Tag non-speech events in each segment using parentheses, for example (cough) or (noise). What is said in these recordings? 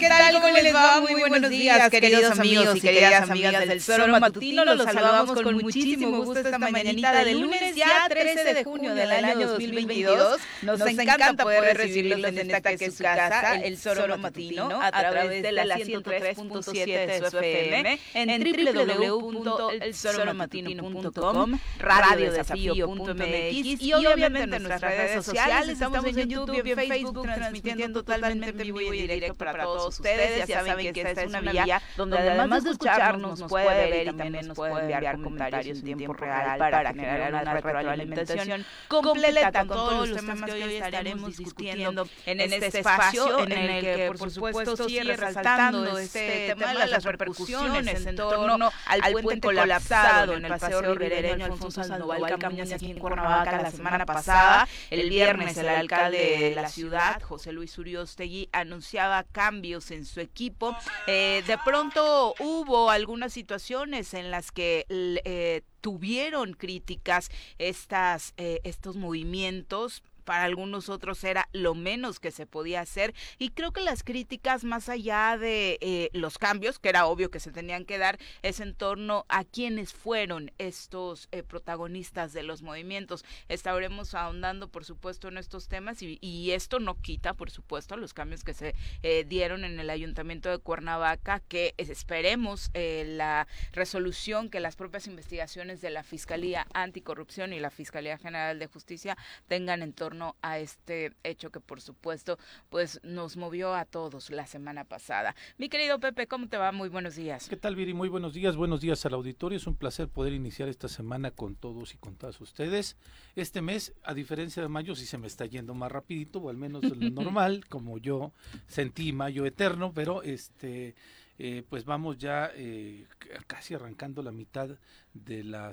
¿Qué tal? ¿Cómo les va? Muy buenos días, queridos amigos y queridas amigas del Zoro Matutino. Los saludamos con muchísimo gusto esta mañanita de lunes, ya 13 de junio del año 2022. Nos encanta poder recibirlos en esta que es su casa, el Zoro Matutino, a través de la 103.7 de su FM, en www.elzoromatutino.com, radiodesafío.mx y obviamente en nuestras redes sociales. Estamos en YouTube y en Facebook transmitiendo totalmente en vivo y directo para todos ustedes. Ya saben que esta es una vía donde además de escucharnos nos puede ver y también nos puede enviar comentarios en tiempo real para generar una retroalimentación completa con todos los temas que hoy estaremos discutiendo en este espacio en el que por supuesto sigue resaltando este tema de las repercusiones en torno al puente colapsado en el paseo ribereño Alfonso Sandoval Camuñas aquí en Cuernavaca la semana pasada. El viernes el alcalde de la ciudad, José Luis Uriostegui, anunciaba cambios en su equipo. Eh, de pronto hubo algunas situaciones en las que eh, tuvieron críticas estas, eh, estos movimientos para algunos otros era lo menos que se podía hacer. Y creo que las críticas más allá de eh, los cambios que era obvio que se tenían que dar es en torno a quiénes fueron estos eh, protagonistas de los movimientos. Estaremos ahondando por supuesto en estos temas y, esto no quita por supuesto los cambios que se eh, dieron en el ayuntamiento de Cuernavaca que esperemos la resolución que las propias investigaciones de la fiscalía anticorrupción y la fiscalía general de justicia tengan en torno a este hecho que por supuesto pues nos movió a todos la semana pasada. Mi querido Pepe, ¿cómo te va? Muy buenos días. ¿Qué tal, Viri? Muy buenos días. Buenos días al auditorio. Es un placer poder iniciar esta semana con todos y con todas ustedes. Este mes, a diferencia de mayo, sí se me está yendo más rapidito, o al menos de lo (laughs) normal, como yo sentí mayo eterno, pero este... Eh, pues vamos ya eh, casi arrancando la mitad de la,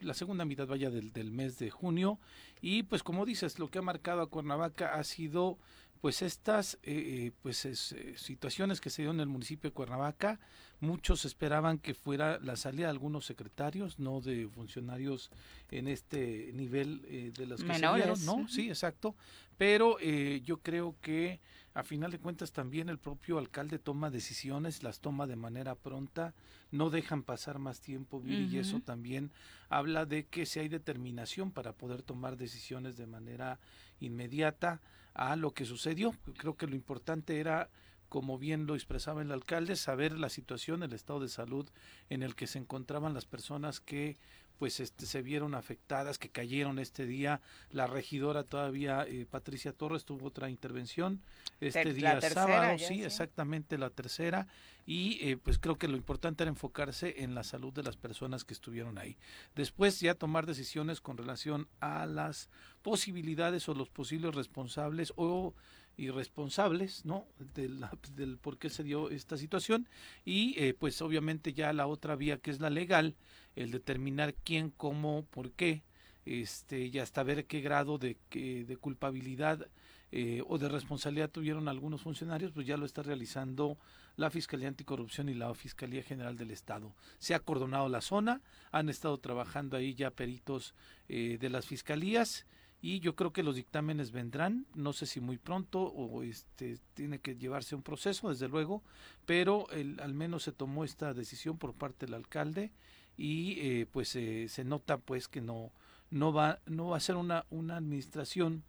la segunda mitad vaya del, del mes de junio y pues como dices, lo que ha marcado a Cuernavaca ha sido pues estas eh, eh pues eh, situaciones que se dieron en el municipio de Cuernavaca. Muchos esperaban que fuera la salida de algunos secretarios, no de funcionarios en este nivel eh, de los que se dieron, ¿no? Sí, exacto. Pero yo creo que a final de cuentas también el propio alcalde toma decisiones, las toma de manera pronta, no dejan pasar más tiempo, y eso también habla de que si hay determinación para poder tomar decisiones de manera inmediata a lo que sucedió. Creo que lo importante era como bien lo expresaba el alcalde, saber la situación, el estado de salud en el que se encontraban las personas que pues este, se vieron afectadas, que cayeron este día. La regidora todavía, eh, Patricia Torres, tuvo otra intervención este día sábado, sí, exactamente la tercera. Y eh, pues creo que lo importante era enfocarse en la salud de las personas que estuvieron ahí. Después ya tomar decisiones con relación a las posibilidades o los posibles responsables o irresponsables, ¿no? Del, del por qué se dio esta situación y eh, pues obviamente ya la otra vía que es la legal, el determinar quién, cómo, por qué, este, y hasta ver qué grado de, de culpabilidad eh, o de responsabilidad tuvieron algunos funcionarios, pues ya lo está realizando la Fiscalía Anticorrupción y la Fiscalía General del Estado. Se ha acordonado la zona, han estado trabajando ahí ya peritos eh, de las fiscalías y yo creo que los dictámenes vendrán, no sé si muy pronto o este tiene que llevarse un proceso, desde luego, pero el, al menos se tomó esta decisión por parte del alcalde y eh, pues eh, se nota pues que no no va no va a ser una una administración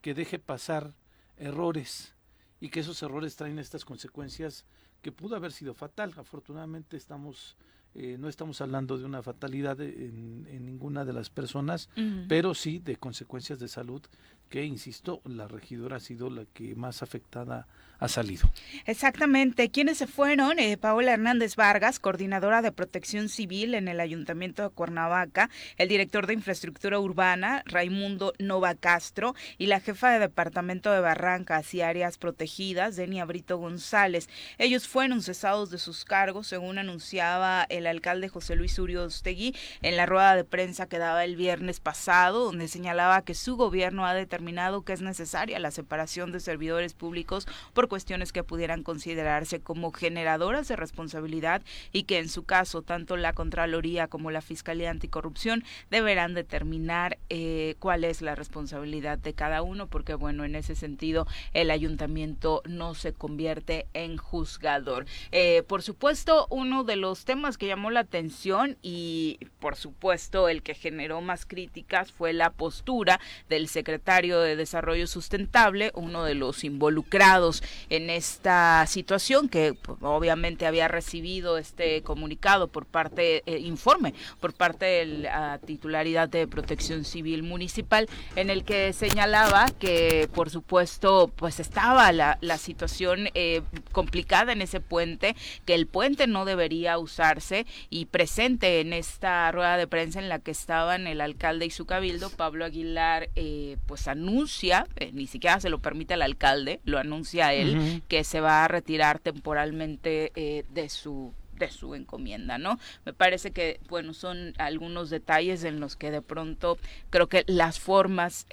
que deje pasar errores y que esos errores traen estas consecuencias que pudo haber sido fatal. Afortunadamente estamos eh, no estamos hablando de una fatalidad en, ninguna de las personas, pero sí de consecuencias de salud que, insisto, la regidora ha sido la que más afectada ha salido. Exactamente. ¿Quiénes se fueron? Eh, Paola Hernández Vargas, coordinadora de protección civil en el Ayuntamiento de Cuernavaca, el director de infraestructura urbana, Raimundo Nova Castro, y la jefa de departamento de Barrancas y áreas protegidas, Denia Brito González. Ellos fueron cesados de sus cargos, según anunciaba el alcalde José Luis Uriostegui en la rueda de prensa que daba el viernes pasado, donde señalaba que su gobierno ha determinado determinado que es necesaria la separación de servidores públicos por cuestiones que pudieran considerarse como generadoras de responsabilidad y que en su caso tanto la Contraloría como la Fiscalía Anticorrupción deberán determinar eh, cuál es la responsabilidad de cada uno, porque bueno, en ese sentido el ayuntamiento no se convierte en juzgador. Eh, por supuesto, uno de los temas que llamó la atención y por supuesto el que generó más críticas fue la postura del secretario de Desarrollo Sustentable, uno de los involucrados en esta situación que obviamente había recibido este comunicado por parte, eh, informe por parte de la titularidad de Protección Civil Municipal, en el que señalaba que por supuesto pues estaba la, la situación eh, complicada en ese puente, que el puente no debería usarse y presente en esta rueda de prensa en la que estaban el alcalde y su cabildo, Pablo Aguilar, eh, pues anuncia, eh, ni siquiera se lo permite al alcalde, lo anuncia él, que se va a retirar temporalmente eh, de su de su encomienda, ¿no? Me parece que, bueno, son algunos detalles en los que de pronto creo que las formas,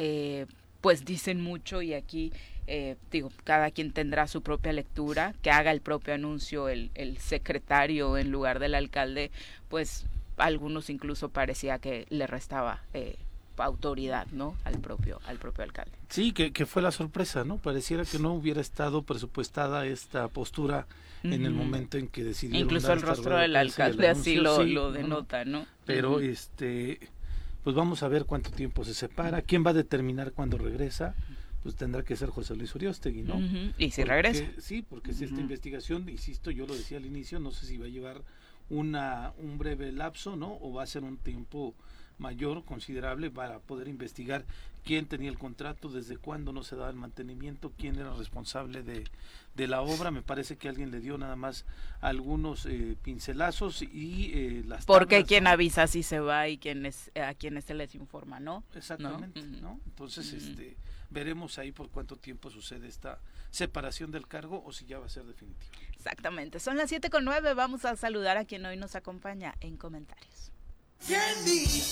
pues dicen mucho y aquí eh, digo, cada quien tendrá su propia lectura, que haga el propio anuncio el, el secretario en lugar del alcalde, pues algunos incluso parecía que le restaba eh, autoridad, ¿no? Al propio, al propio alcalde. Sí, que, que, fue la sorpresa, ¿no? Pareciera que no hubiera estado presupuestada esta postura en el momento en que decidió Incluso el rostro del alcalde así lo, lo denota, ¿no? Pero este, pues vamos a ver cuánto tiempo se separa, quién va a determinar cuándo regresa pues tendrá que ser José Luis Uriostegui, ¿no? Y si regresa. Sí, porque si esta investigación, insisto, yo lo decía al inicio, no sé si va a llevar una un breve lapso, ¿no? O va a ser un tiempo mayor, considerable, para poder investigar quién tenía el contrato, desde cuándo no se daba el mantenimiento, quién era responsable de, de la obra. Me parece que alguien le dio nada más algunos eh, pincelazos y eh, las Porque quien avisa si se va y quién es, a quienes se les informa, ¿no? Exactamente, ¿no? Entonces, este veremos ahí por cuánto tiempo sucede esta separación del cargo o si ya va a ser definitivo. Exactamente, son las 7 con 9, vamos a saludar a quien hoy nos acompaña en comentarios. Candy,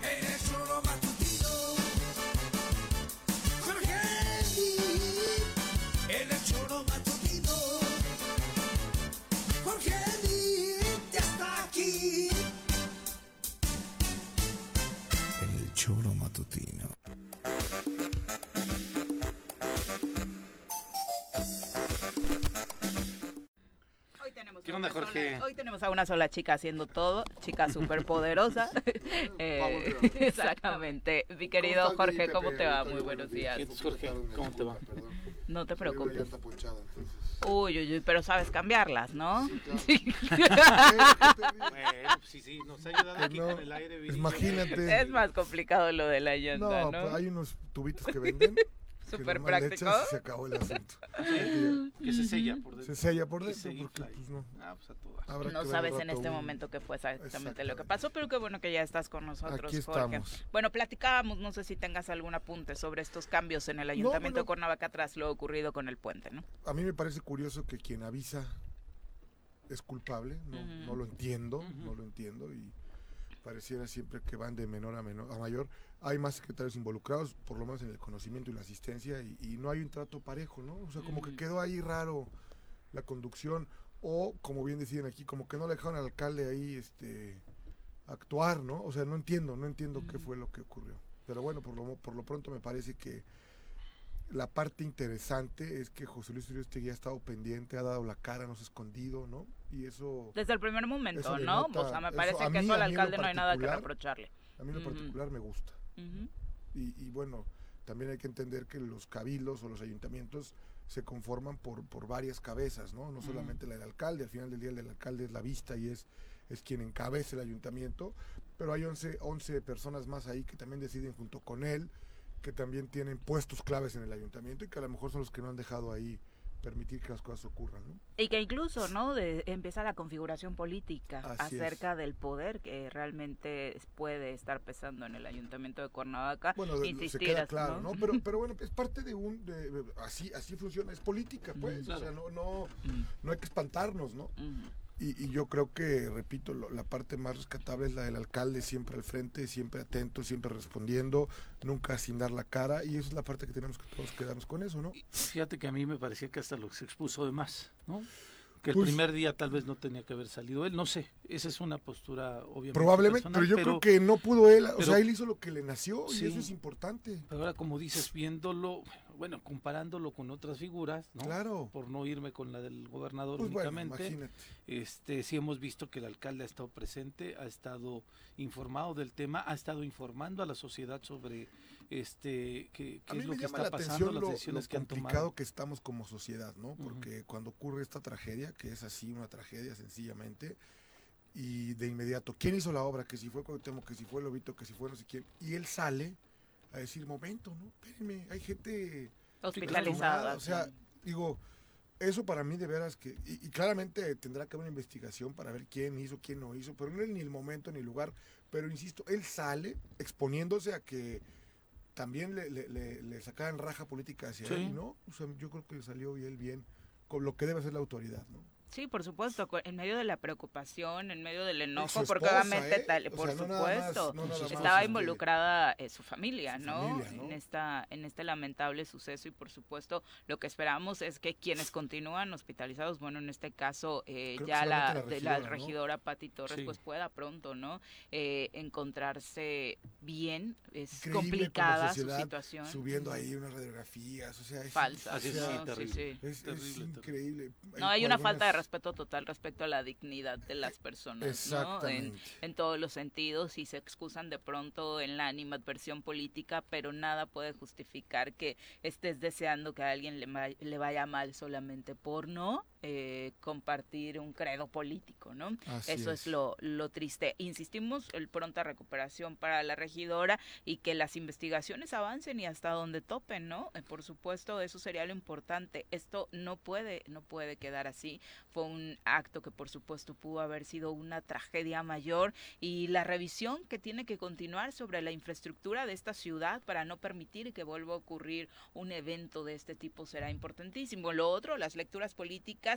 eres uno matutino. Candy, eres uno matutino. Candy, ya está aquí. El choro matutino. Hoy tenemos a una sola chica haciendo todo, chica súper poderosa. (laughs) Eh, (laughs) exactamente. Mi querido Jorge, ¿cómo te va? Muy buenos días. Jorge, ¿cómo te va? No te preocupes. Uy, uy, uy, pero sabes cambiarlas, ¿no? Sí, (laughs) bueno, sí, sí, nos ha ayudado aquí con el aire. Imagínate. Es más complicado lo de la llanta, ¿no? No, pues hay unos tubitos que venden súper práctico. se acabó el asunto. (laughs) que se sella por dentro. Se sella por dentro porque pues no. Ah, pues no sabes en este momento qué fue exactamente lo que pasó, pero qué bueno que ya estás con nosotros, Aquí estamos. Bueno, platicábamos, no sé si tengas algún apunte sobre estos cambios en el Ayuntamiento de Cuernavaca tras lo ocurrido con el puente, ¿no? A mí me parece curioso que quien avisa es culpable, no, no lo entiendo, no lo entiendo y pareciera siempre que van de menor a menor a mayor hay más secretarios involucrados, por lo menos en el conocimiento y la asistencia, y, no hay un trato parejo, ¿no? O sea, como que quedó ahí raro la conducción, o como bien decían aquí, como que no le dejaron al alcalde ahí este actuar, ¿no? O sea, no entiendo, no entiendo qué fue lo que ocurrió. Pero bueno, por lo, por lo pronto me parece que la parte interesante es que José Luis Uriostegui ha estado pendiente, ha dado la cara, no se ha escondido, ¿no? Y eso... Desde el primer momento, ¿no? o sea, me parece que eso al alcalde no hay nada que reprocharle. A mí en lo particular me gusta y, bueno, también hay que entender que los cabildos o los ayuntamientos se conforman por, por varias cabezas, ¿no? No solamente la del alcalde, al final del día el del alcalde es la vista y es, es quien encabeza el ayuntamiento, pero hay 11, 11 personas más ahí que también deciden junto con él, que también tienen puestos claves en el ayuntamiento y que a lo mejor son los que no han dejado ahí permitir que las cosas ocurran. ¿no? Y que incluso, ¿no? De, empieza la configuración política acerca del poder que realmente puede estar pesando en el ayuntamiento de Cuernavaca. Bueno, se queda claro, ¿no? Pero, (laughs) pero bueno, es parte de un, así, así funciona, es política, pues, o sea, no, no, mm. no hay que espantarnos, ¿no? Y, yo creo que, repito, la parte más rescatable es la del alcalde, siempre al frente, siempre atento, siempre respondiendo, nunca sin dar la cara, y esa es la parte que tenemos que todos quedarnos con eso, ¿no? Fíjate que a mí me parecía que hasta lo se expuso de más, ¿no? que el pues primer día tal vez no tenía que haber salido él, no sé, esa es una postura obviamente. Probablemente, pero yo creo que no pudo él, o sea, él hizo lo que le nació y eso es importante. Pero ahora como dices, viéndolo, bueno, comparándolo con otras figuras, ¿no? Claro. Por no irme con la del gobernador pues únicamente, este sí hemos visto que el alcalde ha estado presente, ha estado informado del tema, ha estado informando a la sociedad sobre este qué, es lo que está pasando, las decisiones que han tomado. que estamos como sociedad, ¿no? Porque cuando ocurre esta tragedia, que es así una tragedia sencillamente, y de inmediato, ¿quién hizo la obra? Que si fue Cuauhtémoc, que si fue Lobito, que si fue no sé quién, y él sale a decir, momento, ¿no? Espérenme, hay gente hospitalizada. O sea, digo, eso para mí de veras que, y, claramente tendrá que haber una investigación para ver quién hizo, quién no hizo, pero no es ni el momento ni el lugar, pero insisto, él sale exponiéndose a que también le, le, le, sacaban raja política hacia él, ¿no? O sea, yo creo que salió bien, bien con lo que debe hacer la autoridad, ¿no? Sí, por supuesto, en medio de la preocupación, en medio del enojo, porque obviamente, ¿eh? tal, por supuesto, estaba involucrada eh, su familia, ¿no? En esta en este lamentable suceso y por supuesto lo que esperamos es que quienes continúan hospitalizados, bueno, en este caso eh, ya la, de la regidora Pati Torres, pues pueda pronto, ¿no? encontrarse bien, es complicada su situación. Subiendo ahí unas radiografías, o sea, es, falsas, es, increíble. No, hay una falta de respeto total respecto a la dignidad de las personas, ¿no? En, en, todos los sentidos y se excusan de pronto en la animadversión política, pero nada puede justificar que estés deseando que a alguien le, le vaya mal solamente por no eh, compartir un credo político, ¿no? Eso es, lo, lo triste. Insistimos, el pronta recuperación para la regidora y que las investigaciones avancen y hasta donde topen, ¿no? Eh, por supuesto, eso sería lo importante. Esto no puede, no puede quedar así fue un acto que por supuesto pudo haber sido una tragedia mayor y la revisión que tiene que continuar sobre la infraestructura de esta ciudad para no permitir que vuelva a ocurrir un evento de este tipo será importantísimo. Lo otro, las lecturas políticas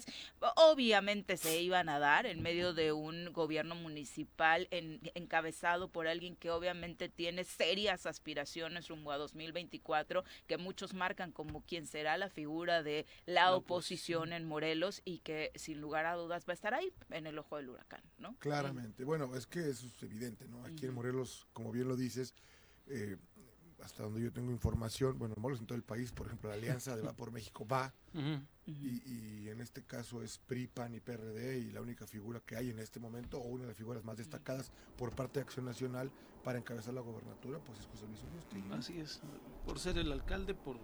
obviamente se iban a dar en medio de un gobierno municipal encabezado por alguien que obviamente tiene serias aspiraciones rumbo a 2024 que muchos marcan como quien será la figura de la, oposición en Morelos y que sin lugar a dudas va a estar ahí en el ojo del huracán, ¿no? Claramente. Bueno, es que eso es evidente, ¿no? Aquí en Morelos, como bien lo dices, eh, hasta donde yo tengo información, bueno, Morelos en todo el país, por ejemplo, la Alianza de (laughs) Vapor México va, y, en este caso es PRI, PAN y PRD, y la única figura que hay en este momento, o una de las figuras más destacadas por parte de Acción Nacional para encabezar la gobernatura, pues es José Luis Urrusti. Así es, por ser el alcalde, por,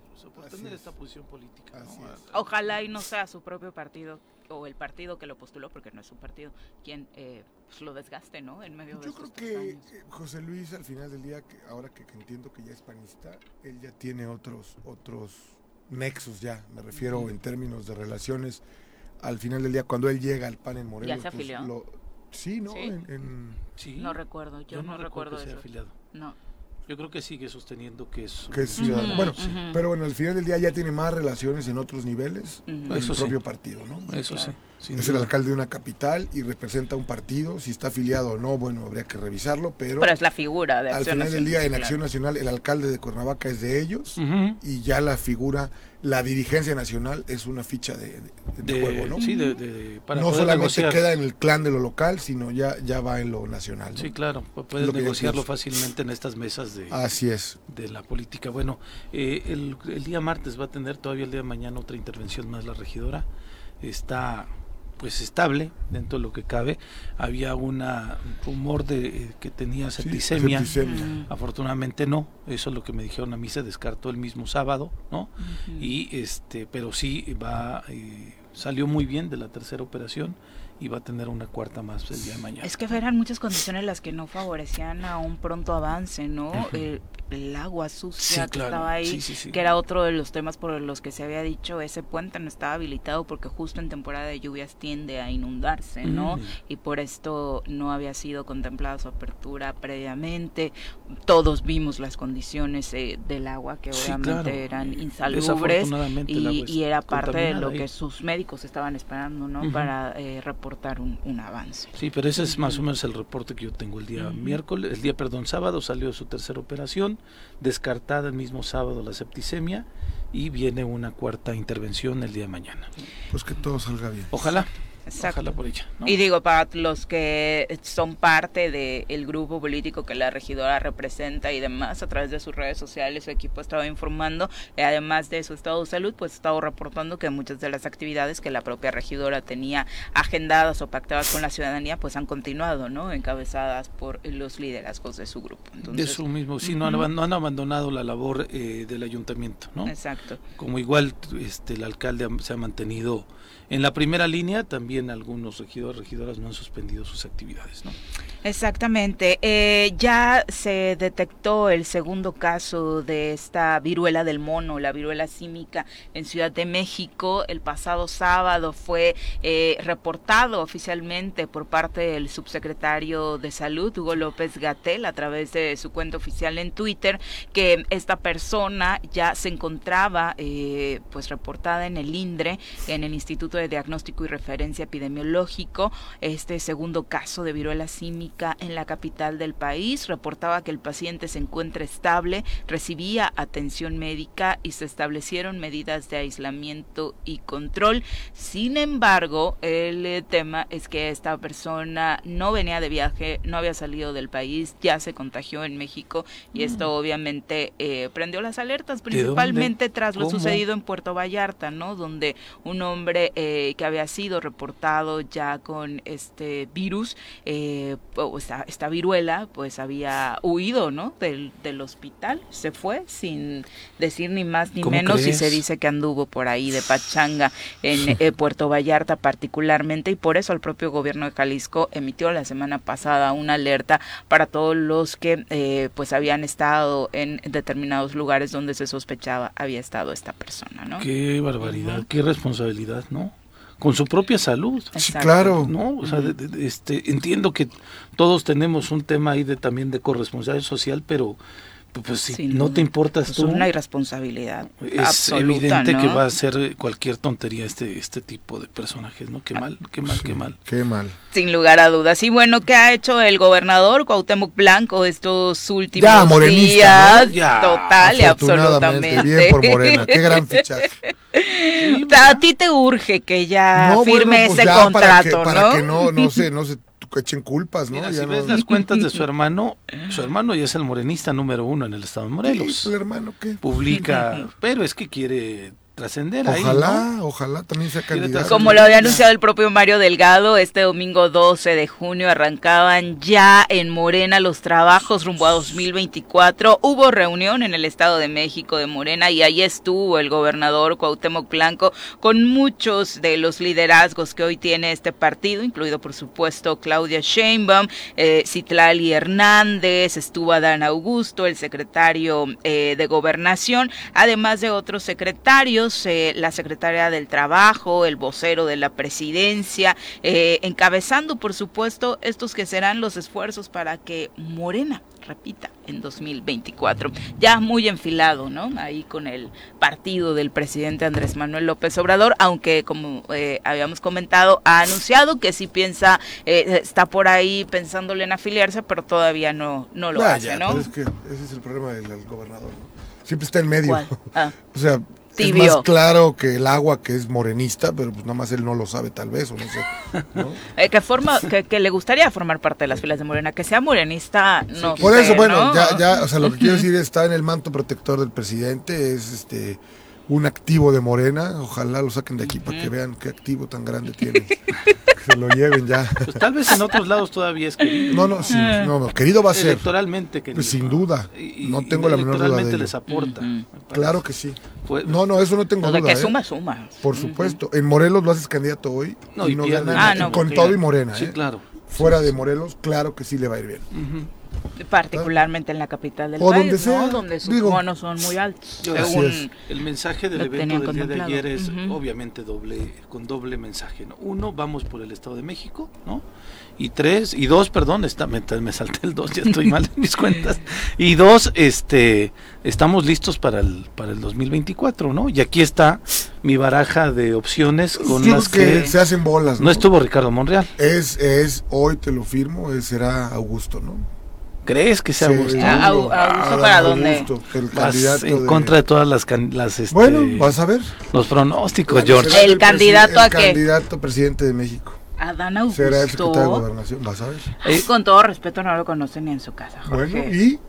tener esta posición política. Ojalá y no sea su propio partido o el partido que lo postuló, porque no es un partido, quien eh, pues, lo desgaste, ¿no? En medio Yo creo que eh, José Luis, al final del día, que ahora que, entiendo que ya es panista, él ya tiene otros, otros nexos ya, me refiero en términos de relaciones. Al final del día, cuando él llega al PAN en Morelos, ¿Ya se pues, afilió? sí, ¿no? En, Sí. No recuerdo, yo, no, recuerdo, recuerdo afiliado. No. Yo creo que sigue sosteniendo que es, que ciudadano. bueno, pero bueno, al final del día ya tiene más relaciones en otros niveles en su propio partido, ¿no? Eso sí. Es el alcalde de una capital y representa un partido. Si está afiliado o no, bueno, habría que revisarlo, pero. Pero es la figura de Acción Al final del día, en Acción Nacional, el alcalde de Cuernavaca es de ellos y ya la figura la dirigencia nacional es una ficha de, juego, ¿no? Sí, de, para no solamente queda en el clan de lo local, sino ya, ya va en lo nacional. Sí, claro, puedes negociarlo fácilmente en estas mesas de, Así es. de la política. Bueno, eh, el, el día martes va a tener todavía el día de mañana otra intervención más la regidora. Está pues estable dentro de lo que cabe. Había un rumor de eh, que tenía septicemia. Mm. Afortunadamente no. Eso es lo que me dijeron a mí se descartó el mismo sábado, ¿no? Y este, pero sí va eh, salió muy bien de la tercera operación y va a tener una cuarta más el día de mañana. Es que eran muchas condiciones las que no favorecían a un pronto avance, ¿no? el, agua sucia que estaba ahí, que era otro de los temas por los que se había dicho ese puente no estaba habilitado porque justo en temporada de lluvias tiende a inundarse, ¿no? Y por esto no había sido contemplada su apertura previamente. Todos vimos las condiciones eh, del agua que obviamente eran insalubres y, y, era parte de lo que sus médicos estaban esperando, ¿no? Para eh, reportar un, avance. Sí, pero ese es más o menos el reporte que yo tengo el día miércoles, el día, perdón, sábado salió su tercera operación, descartada el mismo sábado la septicemia y viene una cuarta intervención el día de mañana. Pues que todo salga bien. Ojalá. Exacto. Por ella, Y digo, para los que son parte del grupo político que la regidora representa y demás, a través de sus redes sociales, su equipo estaba informando, además de su estado de salud, pues estaba reportando que muchas de las actividades que la propia regidora tenía agendadas o pactadas con la ciudadanía, pues han continuado, ¿no? Encabezadas por los liderazgos de su grupo. de su mismo, sí, no, han, no han abandonado la labor eh, del ayuntamiento, ¿no? Exacto. Como igual este, el alcalde se ha mantenido en la primera línea también algunos regidores, regidoras no han suspendido sus actividades, ¿no? Exactamente. Eh, ya se detectó el segundo caso de esta viruela del mono, la viruela símica en Ciudad de México. El pasado sábado fue eh, reportado oficialmente por parte del subsecretario de Salud, Hugo López Gatel, a través de su cuenta oficial en Twitter, que esta persona ya se encontraba eh, pues reportada en el INDRE, en el Instituto de Diagnóstico y Referencia Epidemiológico. Este segundo caso de viruela símica en la capital del país. Reportaba que el paciente se encuentra estable, recibía atención médica y se establecieron medidas de aislamiento y control. Sin embargo, el eh, tema es que esta persona no venía de viaje, no había salido del país, ya se contagió en México y esto mm. obviamente eh, prendió las alertas, principalmente tras lo sucedido en Puerto Vallarta, ¿no? Donde un hombre eh, que había sido reportado ya con este virus eh, esta, viruela, pues había huido, ¿no? Del, del hospital, se fue sin decir ni más ni menos y se dice que anduvo por ahí de pachanga en (laughs) eh, Puerto Vallarta particularmente y por eso el propio gobierno de Jalisco emitió la semana pasada una alerta para todos los que eh, pues habían estado en determinados lugares donde se sospechaba había estado esta persona, ¿no? Qué barbaridad, qué responsabilidad, ¿no? Con su propia salud. Sí, claro. ¿no? O sea, este, entiendo que todos tenemos un tema ahí de también de corresponsabilidad social, pero pues si no te importas pues tú. Es una irresponsabilidad. Es evidente que va a ser cualquier tontería este este tipo de personajes, ¿no? Qué mal, qué mal, qué mal. Qué mal. Sin lugar a dudas. Y bueno, ¿qué ha hecho el gobernador Cuauhtémoc Blanco estos últimos días? Ya, Total y absolutamente. Bien por Morena, qué gran (laughs) fichaje. a ti te urge que ya firme pues ese contrato, para que, no, no sé, no sé echen culpas, ¿no? si ves las cuentas de su (laughs) hermano, su hermano ya es el morenista número uno en el estado de Morelos. ¿El hermano qué? Publica, (laughs) pero es que quiere trascender ojalá, Ojalá, también sea candidato. Como lo había anunciado el propio Mario Delgado, este domingo 12 de junio arrancaban ya en Morena los trabajos rumbo a 2024. Hubo reunión en el Estado de México de Morena y ahí estuvo el gobernador Cuauhtémoc Blanco con muchos de los liderazgos que hoy tiene este partido, incluido por supuesto Claudia Sheinbaum, eh, Citlali Hernández, estuvo Adán Augusto, el secretario eh, de Gobernación, además de otros secretarios eh, la secretaria del Trabajo, el vocero de la presidencia, eh, encabezando, por supuesto, estos que serán los esfuerzos para que Morena repita en 2024. Ya muy enfilado, ¿no? Ahí con el partido del presidente Andrés Manuel López Obrador, aunque como eh, habíamos comentado, ha anunciado que sí piensa, está por ahí pensándole en afiliarse, pero todavía no, no lo hace, ¿no? es que ese es el problema del, gobernador, Siempre está en medio. Ah. (laughs) o sea, es más claro que el agua que es morenista, pero pues nada más él no lo sabe tal vez, o no sé. (laughs) Eh, que, forma, que, le gustaría formar parte de las filas de Morena, que sea morenista, no Por eso, bueno, ya, ya, o sea, lo que quiero decir está en el manto protector del presidente, es este un activo de Morena, ojalá lo saquen de aquí para que vean qué activo tan grande tiene. (laughs) se lo lleven ya. Pues tal vez en otros lados todavía es querido. No, no, sí, no, querido va a ser. Electoralmente querido. Pues sin duda, no tengo la menor duda de ello. les aporta. Claro que sí. no, no, eso no tengo duda. que ¿eh? suma, suma. Por supuesto. En Morelos lo haces candidato hoy y, no gana ah, con todo y Morena. Sí, ¿eh? claro. Fuera de Morelos, claro que sí le va a ir bien. Particularmente en la capital del O país, donde sea, ¿no? Donde sus digo. bonos son muy altos. Yo-. El mensaje del evento del día de ayer es obviamente doble, con doble mensaje. ¿no? Uno, vamos por el Estado de México, ¿no? Y tres, y dos, perdón, está, me, me salté el dos, ya estoy mal en mis cuentas. Y dos, este, estamos listos para el, para el 2024, ¿no? Y aquí está mi baraja de opciones con Yo las que, que se hacen bolas. no estuvo Ricardo Monreal. Es, es, hoy te lo firmo, es- será Augusto, ¿no? ¿Crees que sea Sí, Augusto? Ah. Augusto, ¿para dónde? Augusto, el en de- contra de todas las, can- las este, Bueno, vas a ver. los pronósticos, Será George. El presi- candidato a el qué? candidato presidente de México. Adán Será el secretario de Augusto. gobernación, vas a ver. Eh, Con todo respeto, no lo conocen ni en su casa, Jorge. Bueno, y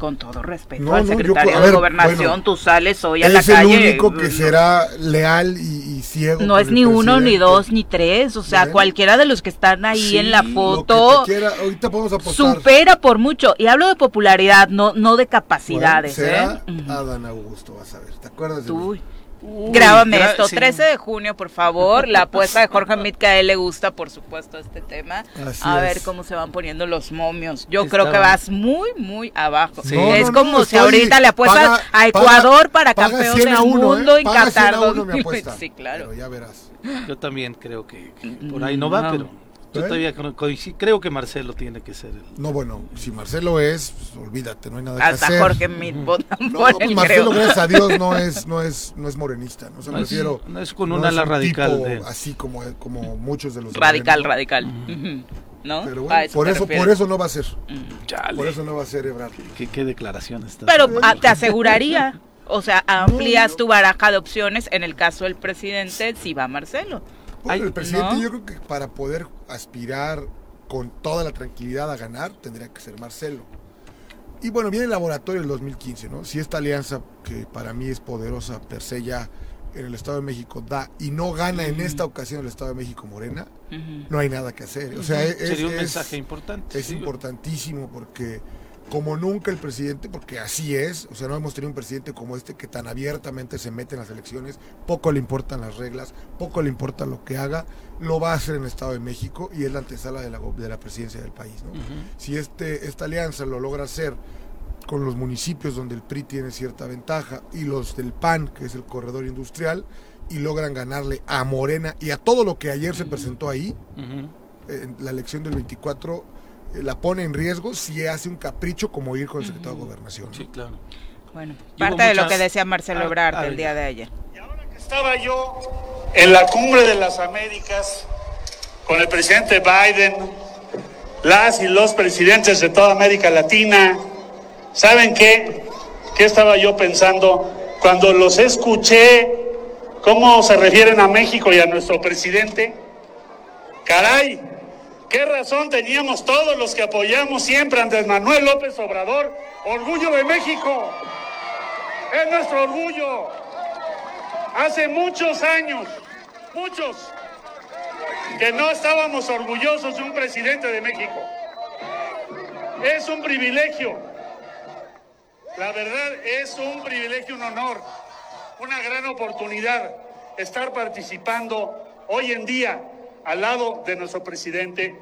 Con todo respeto No, al no, yo secretario a de ver, gobernación, bueno, tú sales hoy a la es el calle. único que será leal y, y ciego. No es ni uno, ni dos, ni tres. O sea, Bueno. cualquiera de los que están ahí Sí, en la foto quiera, ahorita supera por mucho. Y hablo de popularidad, no, no de Bueno, capacidades. será ¿eh? Adán Augusto, vas a ver. ¿Te acuerdas de Tú, mí? Uy, Grábame gra- esto, sí. 13 de junio, por favor. La apuesta de Jorge Mit, que a él le gusta, por supuesto, este tema. Así a es. ver cómo se van poniendo los momios. Yo Estaba- creo que vas muy, muy abajo. Sí. No, es no, no, como si estoy- ahorita le apuestas paga- a Ecuador paga- para campeón 100 del mundo ¿eh? 100 Qatar. a uno mi 2000. (laughs) apuesta. Sí, claro. Pero ya verás. Yo también creo que, que por ahí no va, No. pero yo todavía creo que Marcelo tiene que ser el... No, bueno, si Marcelo es, pues, olvídate, no hay nada que Hasta hacer. Jorge Mit votan No, pues Marcelo, creo. gracias a Dios, no es, (laughs) no es, no es morenista, no se No es- refiero. no es con no un es ala un radical tipo de- así como, como muchos de los Radical, radical. ¿no? Pero A bueno, eso por eso, por eso no va a ser. Chale, Por eso no va a ser Ebrard. ¿Qué, qué declaración está Pero ah, te aseguraría, o sea, (laughs) amplías no. tu baraja de opciones en el caso del presidente si va Marcelo. Bueno, Ay, el presidente ¿no? yo creo que para poder aspirar con toda la tranquilidad a ganar tendría que ser Marcelo. Y bueno, viene el laboratorio del 2015, ¿no? Si esta alianza, que para mí es poderosa per se ya en el Estado de México, da y no gana en esta ocasión el Estado de México Morena, no hay nada que hacer. O sea, es, Sería un es- mensaje importante. es sí. importantísimo porque como nunca el presidente, porque así es, o sea, no hemos tenido un presidente como este que tan abiertamente se mete en las elecciones, poco le importan las reglas, poco le importa lo que haga, lo va a hacer en el Estado de México y es la antesala de la, de la presidencia del país. Si este, esta alianza lo logra hacer con los municipios donde el PRI tiene cierta ventaja y los del PAN, que es el corredor industrial, y logran ganarle a Morena y a todo lo que ayer se presentó ahí, en la elección del 24 eh, la pone en riesgo si hace un capricho como ir con el secretario de Gobernación. ¿no? Sí, claro. Bueno, parte de lo que decía Marcelo Ah, Ebrard a el día de ayer. Estaba yo en la cumbre de las Américas con el presidente Biden, las y los presidentes de toda América Latina. ¿Saben qué? ¿Qué estaba yo pensando cuando los escuché cómo se refieren a México y a nuestro presidente? Caray, qué razón teníamos todos los que apoyamos siempre a Andrés Manuel López Obrador. Orgullo de México. Es nuestro orgullo. Hace muchos años, muchos, que no estábamos orgullosos de un presidente de México. Es un privilegio. La verdad es un privilegio, un honor, una gran oportunidad estar participando hoy en día al lado de nuestro presidente,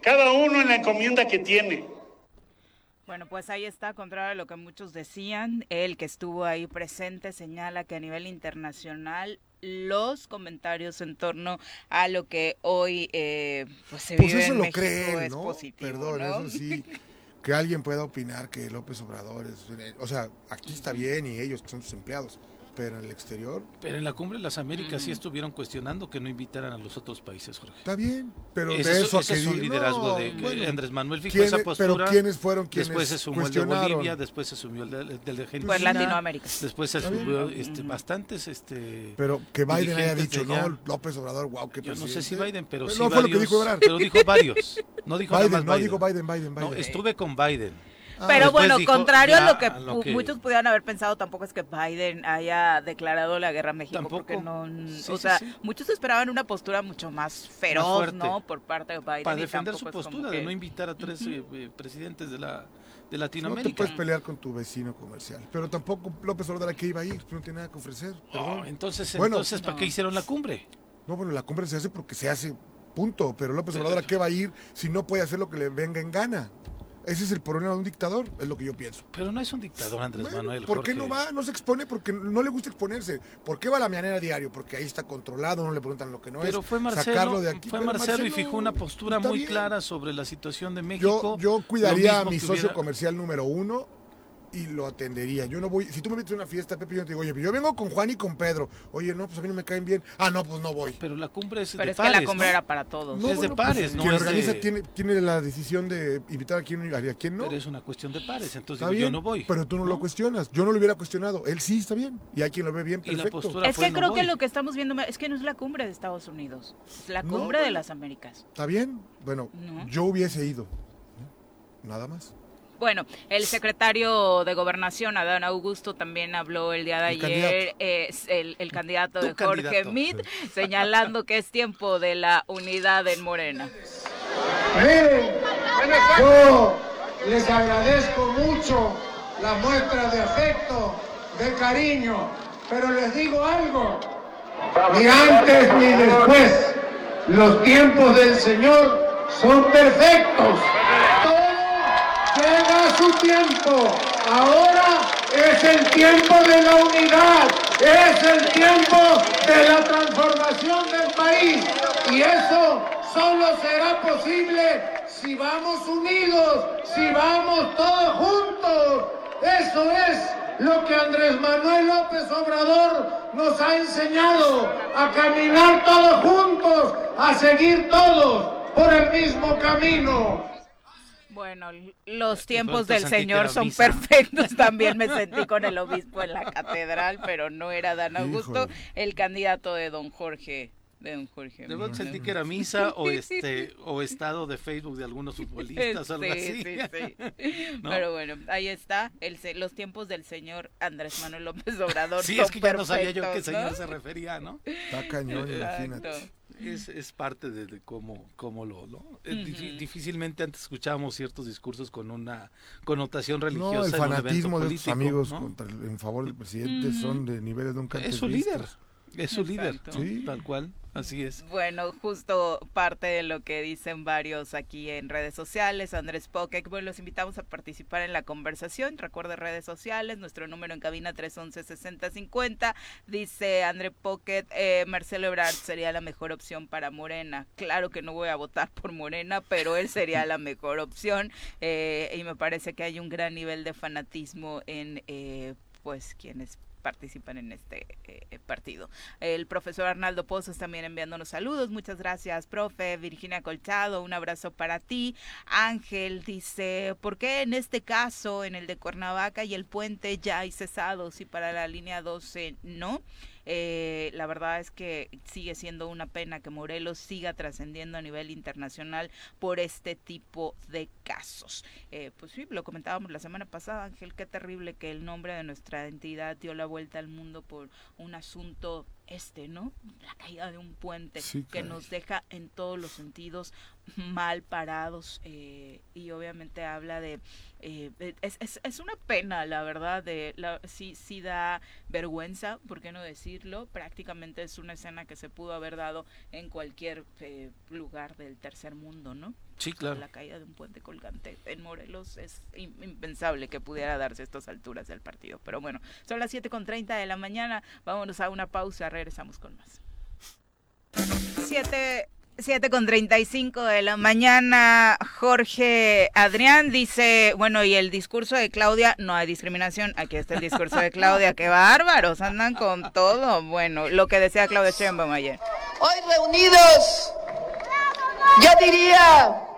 cada uno en la encomienda que tiene. Bueno, pues ahí está, contrario a lo que muchos decían, el que estuvo ahí presente señala que a nivel internacional los comentarios en torno a lo que hoy eh, pues se Pues vive eso en lo México creen, es ¿no? positivo, Perdón, ¿no? eso sí. (laughs) Que alguien pueda opinar que López Obrador es... O sea, aquí está bien y ellos son sus empleados, pero en el exterior Pero en la cumbre de las Américas sí estuvieron cuestionando que no invitaran a los otros países, Jorge. está bien, pero Ese, de es- eso a ese que es un liderazgo no, de bueno, Andrés Manuel fijó ¿quiénes- esa postura. Pero ¿quiénes fueron quienes después se sumó el de cuestionaron? Bolivia, después se sumió el de, el de Argentina. Pues Latinoamérica. Después se subió este, bastantes este Pero que Biden haya dicho, no, López Obrador, wow, qué Yo no sé si presidente". Biden, pero Pues sí no fue lo que dijo Ebrard. Pero dijo varios. No dijo nada Biden, más no Biden. dijo Biden, Biden, Biden. No, estuve con Biden. Ah, Pero bueno, dijo, contrario a lo que, a lo que- muchos pudieran haber pensado, tampoco es que Biden haya declarado la guerra a México, porque no, Sí, o sea, sí. muchos esperaban una postura mucho más feroz. ¿no? Por parte de Biden. Para defender su postura de no invitar a tres eh, eh, presidentes de la de No te Latinoamérica. puedes pelear con tu vecino comercial. Pero tampoco López Obrador aquí iba a ir, no tiene nada que ofrecer. Entonces, Bueno, entonces ¿para qué hicieron la cumbre? No, bueno, la cumbre se hace porque se hace Punto. Pero López Obrador, ¿a qué va a ir si no puede hacer lo que le venga en gana? Ese es el problema de un dictador, es lo que yo pienso. Pero no es un dictador, Andrés Manuel. ¿Por qué no va? No se expone porque no le gusta exponerse. ¿Por qué va a la mañanera diario? Porque ahí está controlado, no le preguntan lo que no Pero es. fue Marcelo, de aquí. Fue Marcelo, y fijó una postura muy clara sobre la situación de México. Yo, yo cuidaría a mi socio comercial número uno y lo atendería. Yo no voy, si tú me metes a una fiesta, Pepe, yo te digo, oye, yo vengo con Juan y con Pedro. Oye, no, pues a mí no me caen bien. Ah, no, pues no voy. Pero la cumbre es Pero de es pares, que la cumbre era para todos. No, es de pues, pares, ¿no? Quien organiza tiene, tiene la decisión de invitar a quien y a quién no. Pero es una cuestión de pares, entonces yo no voy. Pero tú no, lo cuestionas. Yo no lo hubiera cuestionado. Él sí está bien. Y hay quien lo ve bien, perfecto. es que creo que lo que estamos viendo es que no es la cumbre de Estados Unidos. Es la cumbre de las Américas. Está bien. Bueno, yo hubiese ido. Nada más. Bueno, el secretario de Gobernación, Adán Augusto, también habló el día de ayer, es el, candidato de Jorge Mit, (laughs) señalando que es tiempo de la unidad en Morena. Miren, yo les agradezco mucho la muestra de afecto, de cariño, pero les digo algo, ni antes ni después, los tiempos del Señor son perfectos llega su tiempo. Ahora es el tiempo de la unidad, es el tiempo de la transformación del país. Y eso solo será posible si vamos unidos, si vamos todos juntos. Eso es lo que Andrés Manuel López Obrador nos ha enseñado, a caminar todos juntos, a seguir todos por el mismo camino. Bueno, los tiempos del Señor son perfectos. También me (laughs) sentí con el obispo en la catedral, pero no era Dan Augusto, el candidato de don Jorge. De don Jorge. Debo sentir que era misa (laughs) o este o estado de Facebook de algunos futbolistas o algo así. Sí, sí. (laughs) Pero bueno, ahí está el, los tiempos del señor Andrés Manuel López Obrador. (laughs) Sí, es que ya no sabía yo a qué señor se refería, ¿no? Está cañón, imagínate es, es parte de, cómo, cómo lo... ¿no? Difícilmente antes escuchábamos ciertos discursos con una connotación religiosa. No, el fanatismo de sus amigos en favor del presidente son de niveles de un Es su líder, es su líder, ¿sí? tal cual. Así es. Bueno, justo parte de lo que dicen varios aquí en redes sociales. Andrés Pocket, bueno, los invitamos a participar en la conversación. Recuerde redes sociales, nuestro número en cabina 311-6050. Dice André Pocket, eh, Marcelo Ebrard sería la mejor opción para Morena. Claro que no voy a votar por Morena, pero él sería la mejor opción. Eh, y me parece que hay un gran nivel de fanatismo en, eh, pues, quienes participan en este eh, partido. El profesor Arnaldo Pozos también enviándonos saludos. Muchas gracias, profe. Virginia Colchado, un abrazo para ti. Ángel dice, ¿por qué en este caso, en el de Cuernavaca y el puente ya hay cesados y para la línea 12 no? Eh, la verdad es que sigue siendo una pena que Morelos siga trascendiendo a nivel internacional por este tipo de casos. Eh, pues sí, lo comentábamos la semana pasada, Ángel, qué terrible que el nombre de nuestra entidad dio la vuelta al mundo por un asunto este, ¿no? La caída de un puente que nos deja en todos los sentidos mal parados eh, y obviamente habla de eh, es, es, es, una pena la verdad de la, sí sí da vergüenza por qué no decirlo prácticamente es una escena que se pudo haber dado en cualquier eh, lugar del tercer mundo no sí claro. la caída de un puente colgante en Morelos es impensable que pudiera darse a estas alturas del partido. Pero bueno son las 7 con 30 de la mañana. Vámonos a una pausa. Regresamos con más. 7 7 con 35 de la mañana, Jorge Adrián dice, bueno, y el discurso de Claudia, no hay discriminación, aquí está el discurso de Claudia, (laughs) qué bárbaros, andan con todo, bueno, lo que decía Claudia Sheinbaum ayer. Hoy reunidos, yo diría,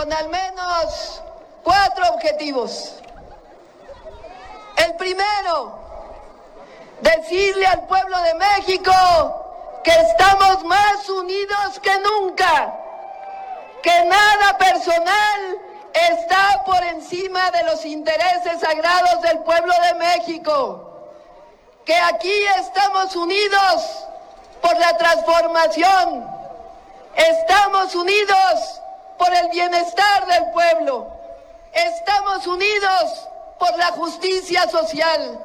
con al menos cuatro objetivos. El primero, decirle al pueblo de México, que estamos más unidos que nunca, que nada personal está por encima de los intereses sagrados del pueblo de México, que aquí estamos unidos por la transformación, estamos unidos por el bienestar del pueblo, estamos unidos por la justicia social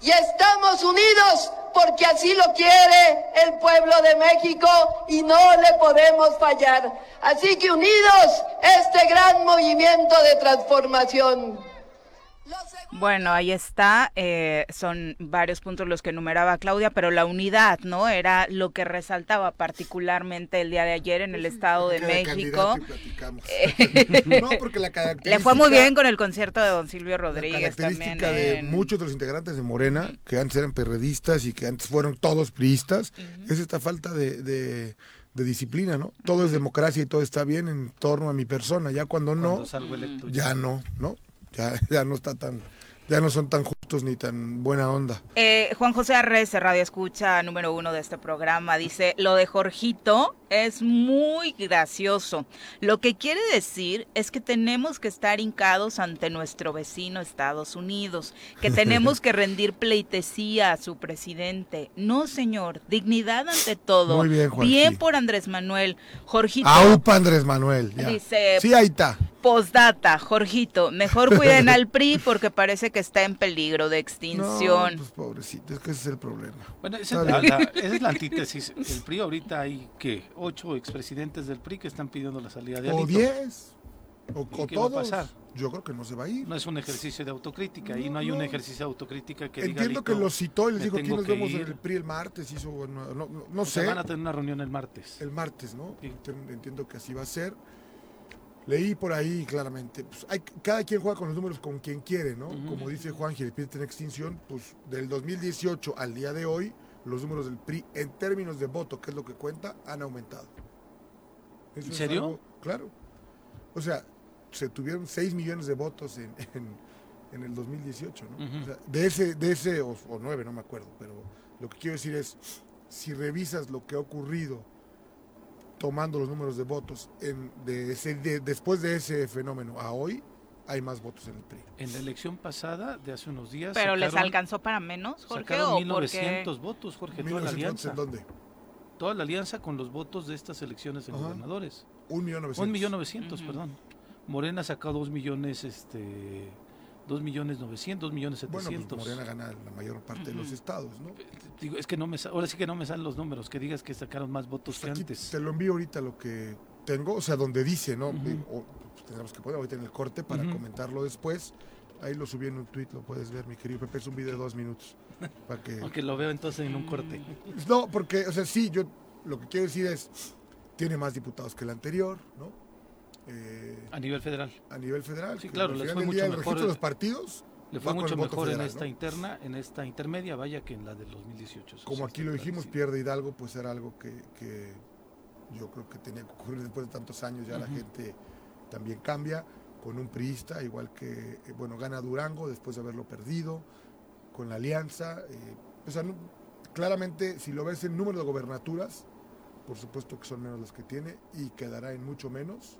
y estamos unidos porque así lo quiere el pueblo de México y no le podemos fallar. Así que unidos, este gran movimiento de transformación. Bueno, ahí está. Eh, son varios puntos los que enumeraba Claudia, pero la unidad, ¿no? Era lo que resaltaba particularmente el día de ayer en el Estado de México. (laughs) no, porque la (laughs) Le fue muy bien con el concierto de don Silvio Rodríguez. La característica de muchos de los integrantes de Morena, que antes eran perredistas y que antes fueron todos priistas, es esta falta de, de disciplina, ¿no? Todo es democracia y todo está bien en torno a mi persona. Ya cuando no, ya no, ¿no? Ya, (laughs) ya no está tan ya no son tan justos ni tan buena onda. Eh, Juan José Arres, radio escucha número uno de este programa, dice, lo de Jorgito es muy gracioso. Lo que quiere decir es que tenemos que estar hincados ante nuestro vecino Estados Unidos, que (laughs) tenemos que rendir pleitesía a su presidente. No, señor, dignidad ante todo. Muy bien, Bien por Andrés Manuel. Jorgito. Aupa Andrés Manuel. Dice. Sí, ahí está. Postdata, Jorgito, mejor cuiden al (laughs) PRI porque parece que está en peligro de extinción. No, pues pobrecito, es que ese es el problema. Bueno, esa es la, es la, (laughs) antítesis. El PRI ahorita hay, ¿qué? Ocho expresidentes del PRI que están pidiendo la salida de Alito. O diez. O, ¿Qué va a pasar? Yo creo que no se va a ir. No es un ejercicio de autocrítica, y no hay un ejercicio de autocrítica que Entiendo que lo citó y les dijo que nos vemos en el PRI el martes, hizo, no, no, no sé. van a tener una reunión el martes. El martes, ¿no? Entiendo que así va a ser. Leí por ahí claramente, pues hay, cada quien juega con los números con quien quiere, ¿no? Como dice Juan Gil, en extinción, pues del 2018 al día de hoy, los números del PRI en términos de voto, que es lo que cuenta, han aumentado. ¿En serio? claro. O sea, se tuvieron 6 millones de votos en, (laughs) en, el 2018, ¿no? o sea, de ese, de ese o, o 9, no me acuerdo, pero lo que quiero decir es, si revisas lo que ha ocurrido tomando los números de votos en, de ese, después de ese fenómeno a hoy, hay más votos en el PRI. En la elección pasada de hace unos días. ¿Pero les alcanzó para menos, Jorge? Sacaron 1900 votos, Jorge, toda la alianza. ¿En dónde? Toda la alianza con los votos de estas elecciones de gobernadores. Un millón novecientos. Un millón novecientos, perdón. Morena sacó dos millones, este 2 millones 900, 2 millones 700. Bueno, pues Morena gana la mayor parte de los estados, ¿no? Digo, es que no me, ahora sí que no me salen los números, que digas que sacaron más votos pues que antes. Te lo envío ahorita lo que tengo, o sea, donde dice, ¿no? o, tendremos que poner ahorita en el corte para comentarlo después. Ahí lo subí en un tweet, lo puedes ver, mi querido Pepe, es un video de dos minutos. Para que... Aunque lo veo entonces en un corte. No, porque, o sea, sí, yo lo que quiero decir es, tiene más diputados que el anterior, ¿no? Eh, a nivel federal. A nivel federal. Sí, claro, les fue mucho mejor. de los partidos le fue mucho mejor en esta interna, en esta intermedia, vaya que en la del 2018. Como aquí lo dijimos, pierde Hidalgo, pues era algo que, yo creo que tenía que ocurrir después de tantos años, ya la gente también cambia, con un priista, igual que, eh, bueno, gana Durango después de haberlo perdido, con la alianza. Eh, o sea, claramente, si lo ves en número de gobernaturas, por supuesto que son menos las que tiene y quedará en mucho menos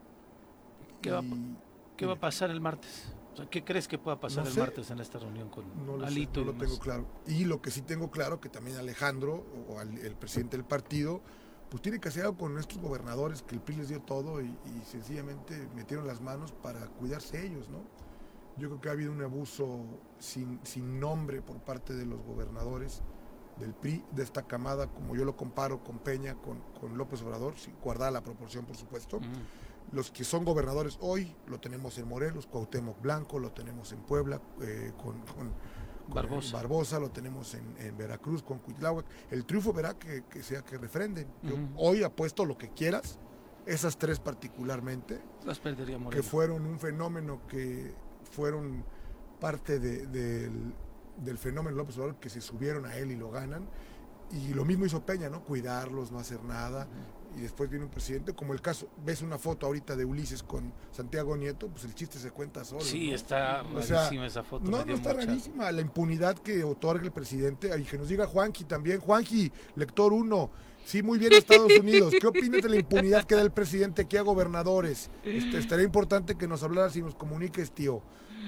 ¿Qué, va, a pasar el martes? ¿Qué crees que pueda pasar el martes en esta reunión con no Alito? no lo tengo claro. Y lo que sí tengo claro, que también Alejandro, o el presidente del partido, pues tiene que hacer algo con estos gobernadores que el PRI les dio todo y, sencillamente metieron las manos para cuidarse ellos, ¿no? Yo creo que ha habido un abuso sin, sin nombre por parte de los gobernadores del PRI, de esta camada, como yo lo comparo con Peña, con, con López Obrador, sin guardar la proporción, por supuesto los que son gobernadores hoy, lo tenemos en Morelos, Cuauhtémoc Blanco, lo tenemos en Puebla eh, con, Barbosa. lo tenemos en, Veracruz con Cuitláhuac. El triunfo verá que, sea que refrenden. Yo hoy apuesto lo que quieras, esas tres particularmente, las perdería que fueron un fenómeno que fueron parte del, del, fenómeno López Obrador, que se subieron a él y lo ganan. Y lo mismo hizo Peña, ¿no? Cuidarlos, no hacer nada y después viene un presidente, como el caso, ves una foto ahorita de Ulises con Santiago Nieto, pues el chiste se cuenta solo. Sí, está rarísima esa foto. No, no está rarísima, la impunidad que otorga el presidente, y que nos diga Juanji también, Juanji, lector uno, sí, muy bien Estados Unidos, ¿qué opinas de la impunidad que da el presidente aquí a gobernadores? Este, estaría importante que nos hablaras y nos comuniques, tío.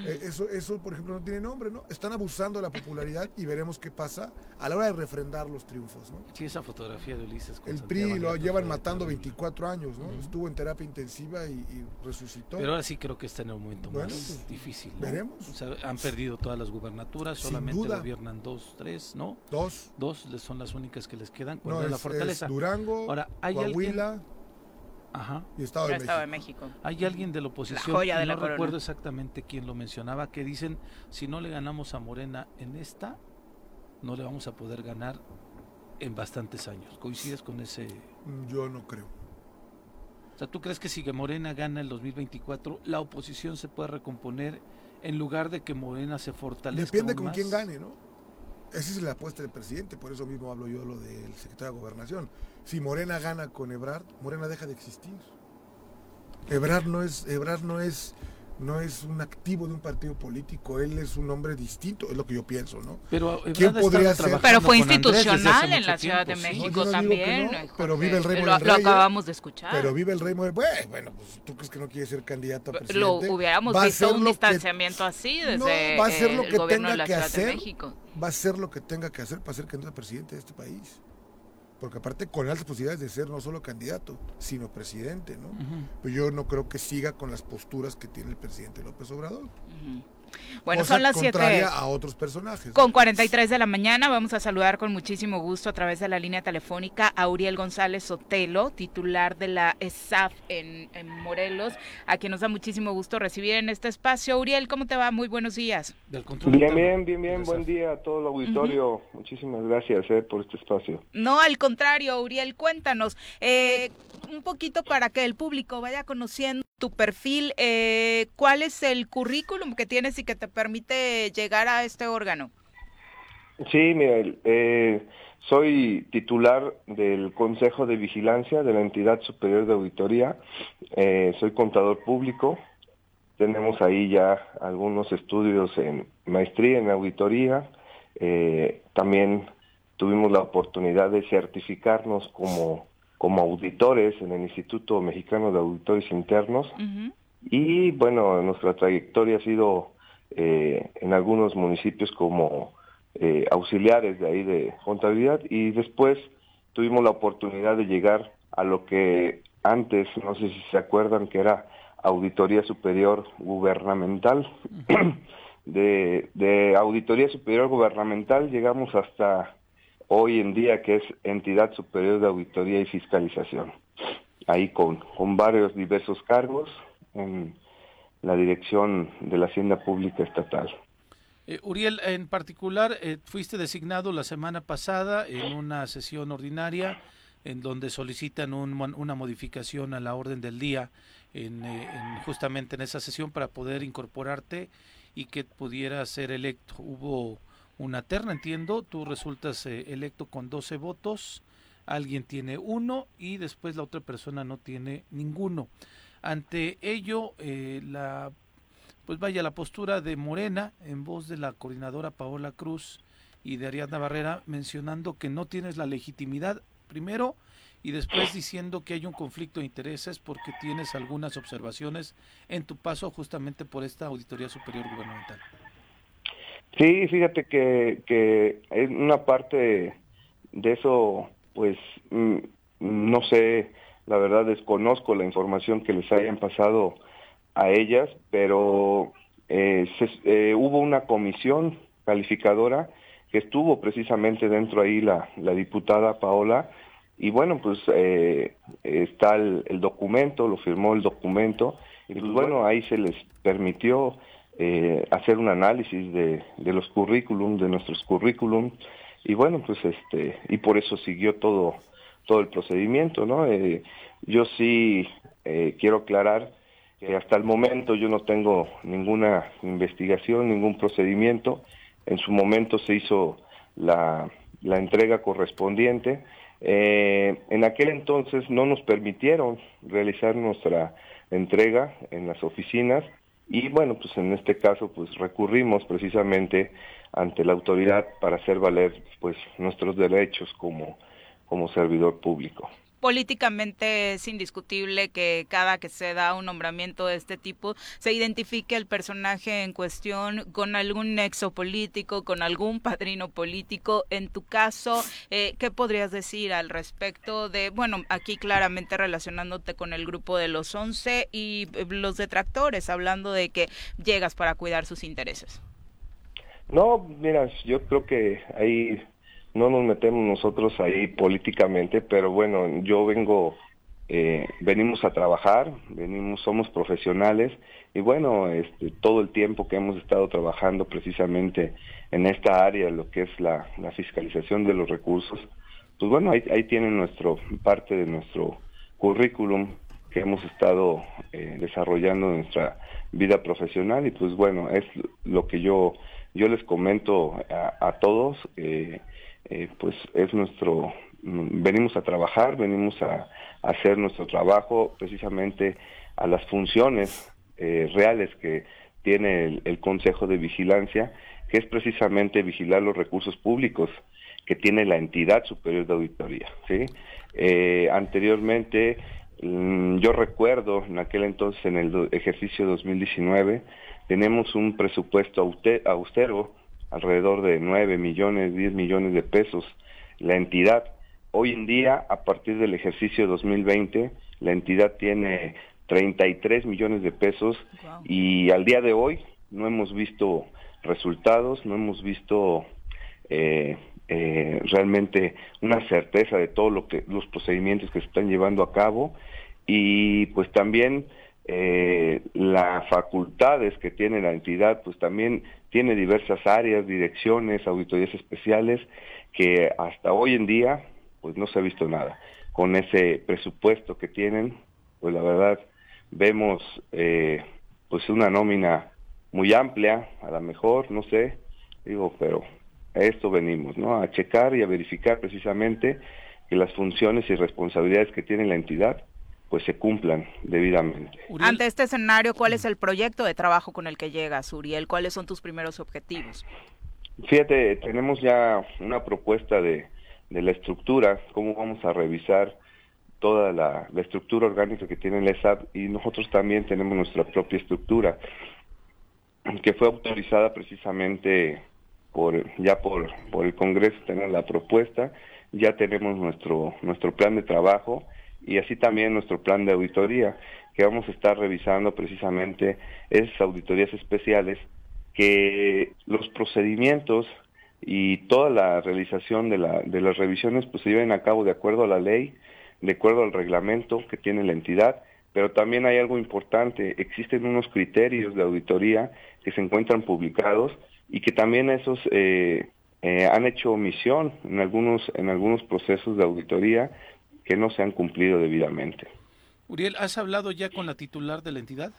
Eh, eso, eso, por ejemplo, no tiene nombre, ¿no? Están abusando de la popularidad y veremos qué pasa a la hora de refrendar los triunfos, ¿no? Sí, esa fotografía de Ulises. el PRI lo llevan matando 24 años, ¿no? Estuvo en terapia intensiva y, resucitó. Pero ahora sí creo que está en un momento más pues, difícil. Veremos. han perdido todas las gubernaturas, solamente gobiernan dos, tres, ¿no? Dos. Dos son las únicas que les quedan. No, es, la fortaleza. Durango, ahora, ¿hay Coahuila. Ajá. Y Estado de, México. Hay alguien de la oposición, no recuerdo exactamente quién lo mencionaba, que dicen, si no le ganamos a Morena en esta, no le vamos a poder ganar en bastantes años. ¿Coincides con ese? Mm, yo no creo. O sea, ¿tú crees que si Morena gana el 2024, la oposición se puede recomponer en lugar de que Morena se fortalezca? Depende con quién gane, ¿no? Esa es la apuesta del presidente, por eso mismo hablo yo lo del secretario de Gobernación. Si Morena gana con Ebrard, Morena deja de existir. Ebrard no es, Ebrard no es, no es un activo de un partido político, él es un hombre distinto, es lo que yo pienso, ¿no? Pero ¿quién podría ser? Pero fue institucional en la Ciudad de México también. pero vive el rey lo, lo acabamos de escuchar. Pero vive el rey bueno, bueno, pues tú crees que no quiere ser candidato a presidente. Lo hubiéramos visto un distanciamiento así desde va a ser lo el que gobierno tenga de la que Ciudad hacer, de México. Va a hacer lo que tenga que hacer para ser candidato a presidente de este país porque aparte con altas posibilidades de ser no solo candidato, sino presidente, ¿no? Pero yo no creo que siga con las posturas que tiene el presidente López Obrador. Bueno, son las 7. a otros personajes. Con 43 de la mañana vamos a saludar con muchísimo gusto a través de la línea telefónica a Uriel González Sotelo, titular de la ESAF en, Morelos, a quien nos da muchísimo gusto recibir en este espacio. Uriel, ¿cómo te va? Muy buenos días. Bien, bien, bien, bien. Buen día a todo el auditorio. Muchísimas gracias eh, por este espacio. No, al contrario, Uriel, cuéntanos. Eh, un poquito para que el público vaya conociendo tu perfil. Eh, ¿Cuál es el currículum que tienes y que te permite llegar a este órgano? Sí, Miguel. Eh, soy titular del Consejo de Vigilancia de la Entidad Superior de Auditoría. Eh, soy contador público. Tenemos ahí ya algunos estudios en maestría en auditoría. también tuvimos la oportunidad de certificarnos como como auditores en el Instituto Mexicano de Auditores Internos. Y bueno, nuestra trayectoria ha sido eh, en algunos municipios como eh, auxiliares de ahí de contabilidad y después tuvimos la oportunidad de llegar a lo que antes, no sé si se acuerdan, que era Auditoría Superior Gubernamental. de, de Auditoría Superior Gubernamental llegamos hasta hoy en día que es Entidad Superior de Auditoría y Fiscalización. Ahí con, con varios diversos cargos en la dirección de la Hacienda Pública Estatal. Eh, Uriel, en particular, eh, fuiste designado la semana pasada en una sesión ordinaria en donde solicitan una modificación a la orden del día en, eh, justamente en esa sesión para poder incorporarte y que pudiera ser electo. Hubo una terna, entiendo, tú resultas electo con 12 votos, alguien tiene uno y después la otra persona no tiene ninguno. Ante ello, eh, la pues vaya la postura de Morena en voz de la coordinadora Paola Cruz y de Ariadna Barrera mencionando que no tienes la legitimidad primero y después diciendo que hay un conflicto de intereses porque tienes algunas observaciones en tu paso justamente por esta auditoría superior gubernamental. Sí, fíjate que, que una parte de eso, pues mm, no sé, la verdad desconozco la información que les hayan pasado a ellas, pero eh, eh, hubo una comisión calificadora que estuvo precisamente dentro ahí la, la diputada Paola, y bueno, pues eh, está el, el, documento, lo firmó el documento, y pues bueno, ahí se les permitió eh, hacer un análisis de, de los currículum, de nuestros currículum, y bueno, pues este, y por eso siguió todo, todo el procedimiento, ¿no? Eh, yo sí eh, quiero aclarar que hasta el momento yo no tengo ninguna investigación, ningún procedimiento. En su momento se hizo la, entrega correspondiente. en aquel entonces no nos permitieron realizar nuestra entrega en las oficinas y bueno, pues en este caso pues recurrimos precisamente ante la autoridad para hacer valer pues nuestros derechos como, como servidor público. políticamente es indiscutible que cada que se da un nombramiento de este tipo se identifique el personaje en cuestión con algún nexo político, con algún padrino político. En tu caso, eh, ¿qué podrías decir al respecto de, bueno, aquí claramente relacionándote con el grupo de los 11 y eh, los detractores, hablando de que llegas para cuidar sus intereses? No, mira, yo creo que ahí no nos metemos nosotros ahí políticamente, pero bueno, yo vengo, eh, venimos a trabajar, venimos, somos profesionales y bueno, este, todo el tiempo que hemos estado trabajando precisamente en esta área, lo que es la, fiscalización de los recursos, pues bueno, ahí, ahí tienen nuestro, parte de nuestro currículum que hemos estado eh, desarrollando nuestra vida profesional y pues bueno, es lo que yo, yo les comento a, todos, eh, eh, pues es nuestro, venimos a trabajar, venimos a, hacer nuestro trabajo precisamente a las funciones reales que tiene el, Consejo de Vigilancia, que es precisamente vigilar los recursos públicos que tiene la entidad superior de auditoría. ¿sí? anteriormente Mm, yo recuerdo en aquel entonces, en el ejercicio 2019, tenemos un presupuesto austero, alrededor de 9 millones, 10 millones de pesos, la entidad. Hoy en día, a partir del ejercicio 2020, la entidad tiene 33 millones de pesos. Y al día de hoy no hemos visto resultados, no hemos visto eh, eh, realmente una certeza de todo lo que los procedimientos que se están llevando a cabo. Y pues también eh, las facultades que tiene la entidad, pues también tiene diversas áreas, direcciones, auditorías especiales, que hasta hoy en día pues no se ha visto nada. Con ese presupuesto que tienen, pues la verdad vemos eh, pues una nómina muy amplia, a lo mejor, no sé, digo, pero a esto venimos, ¿no? A checar y a verificar precisamente que las funciones y responsabilidades que tiene la entidad pues se cumplan debidamente. Ante este escenario, ¿cuál es el proyecto de trabajo con el que llegas, Uriel? ¿Cuáles son tus primeros objetivos? Fíjate, tenemos ya una propuesta de, la estructura, cómo vamos a revisar toda la, estructura orgánica que tiene la ESAP y nosotros también tenemos nuestra propia estructura que fue autorizada precisamente por ya por, por el Congreso tener la propuesta, ya tenemos nuestro nuestro plan de trabajo y así también nuestro plan de auditoría, que vamos a estar revisando precisamente esas auditorías especiales, que los procedimientos y toda la realización de, la, de las revisiones pues se lleven a cabo de acuerdo a la ley, de acuerdo al reglamento que tiene la entidad, pero también hay algo importante, existen unos criterios de auditoría que se encuentran publicados y que también esos eh, eh, han hecho omisión en algunos, en algunos procesos de auditoría que no se han cumplido debidamente. Uriel, ¿has hablado ya con la titular de la entidad?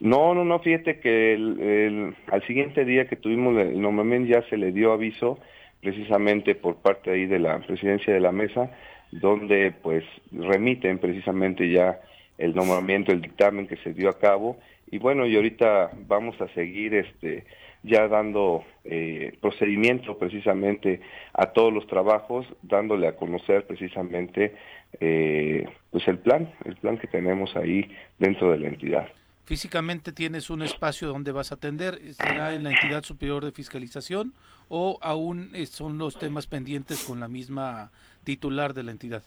No, no, no, fíjate que el, al siguiente día que tuvimos el nombramiento ya se le dio aviso precisamente por parte ahí de la presidencia de la mesa, donde pues remiten precisamente ya el nombramiento, el dictamen que se dio a cabo y bueno, y ahorita vamos a seguir este ya dando eh, procedimiento precisamente a todos los trabajos, dándole a conocer precisamente eh, pues el plan, el plan que tenemos ahí dentro de la entidad. Físicamente tienes un espacio donde vas a atender, ¿será en la entidad superior de fiscalización o aún son los temas pendientes con la misma titular de la entidad?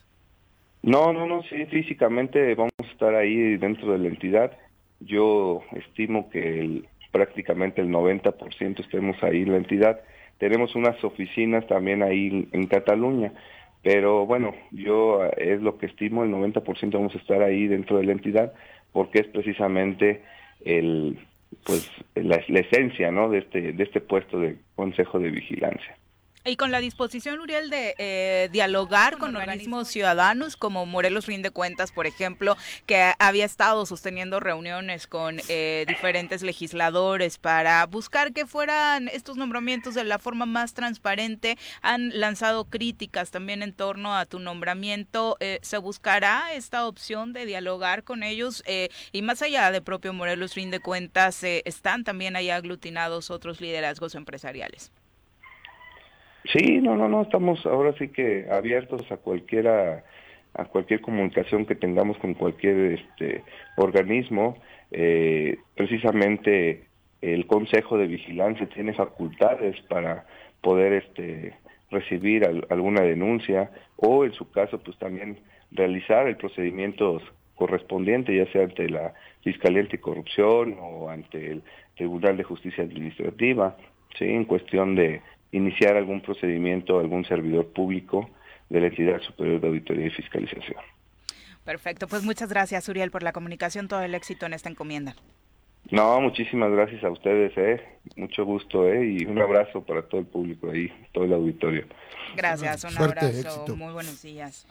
No, no, no, sí, físicamente vamos a estar ahí dentro de la entidad. Yo estimo que el, prácticamente el 90% estemos ahí en la entidad. Tenemos unas oficinas también ahí en Cataluña, pero bueno, yo eh, es lo que estimo, el 90% vamos a estar ahí dentro de la entidad, porque es precisamente el pues la, la esencia ¿no? de este de este puesto de consejo de vigilancia. Y con la disposición, Uriel, de eh, dialogar con, organismos ciudadanos como Morelos Rinde Cuentas, por ejemplo, que había estado sosteniendo reuniones con eh, diferentes legisladores para buscar que fueran estos nombramientos de la forma más transparente. Han lanzado críticas también en torno a tu nombramiento. Eh, ¿Se buscará esta opción de dialogar con ellos? y más allá de propio Morelos Rinde Cuentas, están también ahí aglutinados otros liderazgos empresariales. Sí, no, no, no, estamos ahora sí que abiertos a cualquiera a cualquier comunicación que tengamos con cualquier este, organismo. Eh, precisamente el Consejo de Vigilancia tiene facultades para poder este, recibir alguna denuncia o en su caso pues también realizar el procedimiento correspondiente ya sea ante la Fiscalía Anticorrupción o ante el Tribunal de Justicia Administrativa, ¿sí? en cuestión de iniciar algún procedimiento algún servidor público de la entidad superior de auditoría y fiscalización. Perfecto, pues muchas gracias Uriel por la comunicación, todo el éxito en esta encomienda. No, muchísimas gracias a ustedes, eh. Mucho gusto, eh. Y un abrazo para todo el público ahí, todo el auditorio. Gracias, un abrazo. Muy buenos días.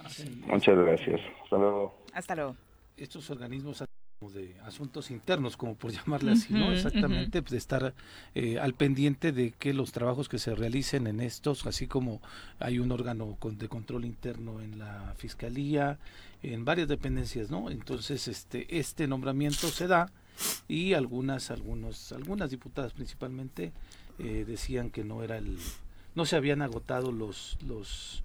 Muchas gracias. Hasta luego. Hasta luego. Estos organismos de asuntos internos, como por (laughs) llamarle así, ¿no? Exactamente, pues, de estar eh, al pendiente de que los trabajos que se realicen en estos, así como hay un órgano de control interno en la fiscalía, en varias dependencias, ¿no? Entonces, este, este nombramiento se da y algunas, algunos, algunas diputadas principalmente eh, decían que no era el, no se habían agotado los, los,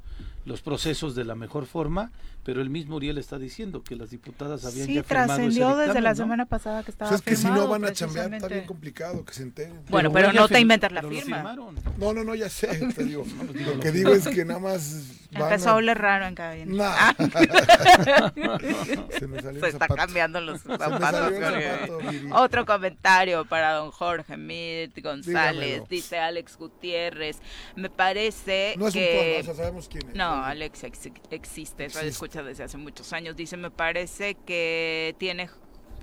los procesos de la mejor forma pero el mismo Uriel está diciendo que las diputadas habían ya firmado trascendió desde la semana pasada que estaba o sea, es que si no van a chambear está bien complicado que se enteren. Bueno, pero, no te inventas la firma. No, no, no, ya sé, (laughs) te digo. lo que digo es que nada más Empezó a oler raro en cabina. Nah. Ah. (laughs) se me salió Se está cambiando los (laughs) zapatos. Otro comentario para don Jorge Mit González. Dice Alex Gutiérrez. Me parece no es que... Un tono, o sea, sabemos quién es. No, Alex ex existe. Eso escucha desde hace muchos años. Dice, me parece que tiene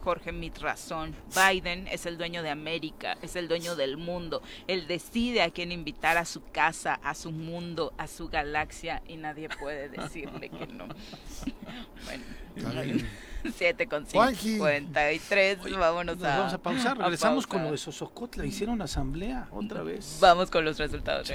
Jorge Mit razón. Biden es el dueño de América, es el dueño del mundo. Él decide a quién invitar a su casa, a su mundo, a su galaxia y nadie puede decirle que no. (laughs) bueno. 7 con 53. vámonos a. Vamos a pausar. Regresamos con lo de Sosocotla. Hicieron asamblea otra vez. Vamos con los resultados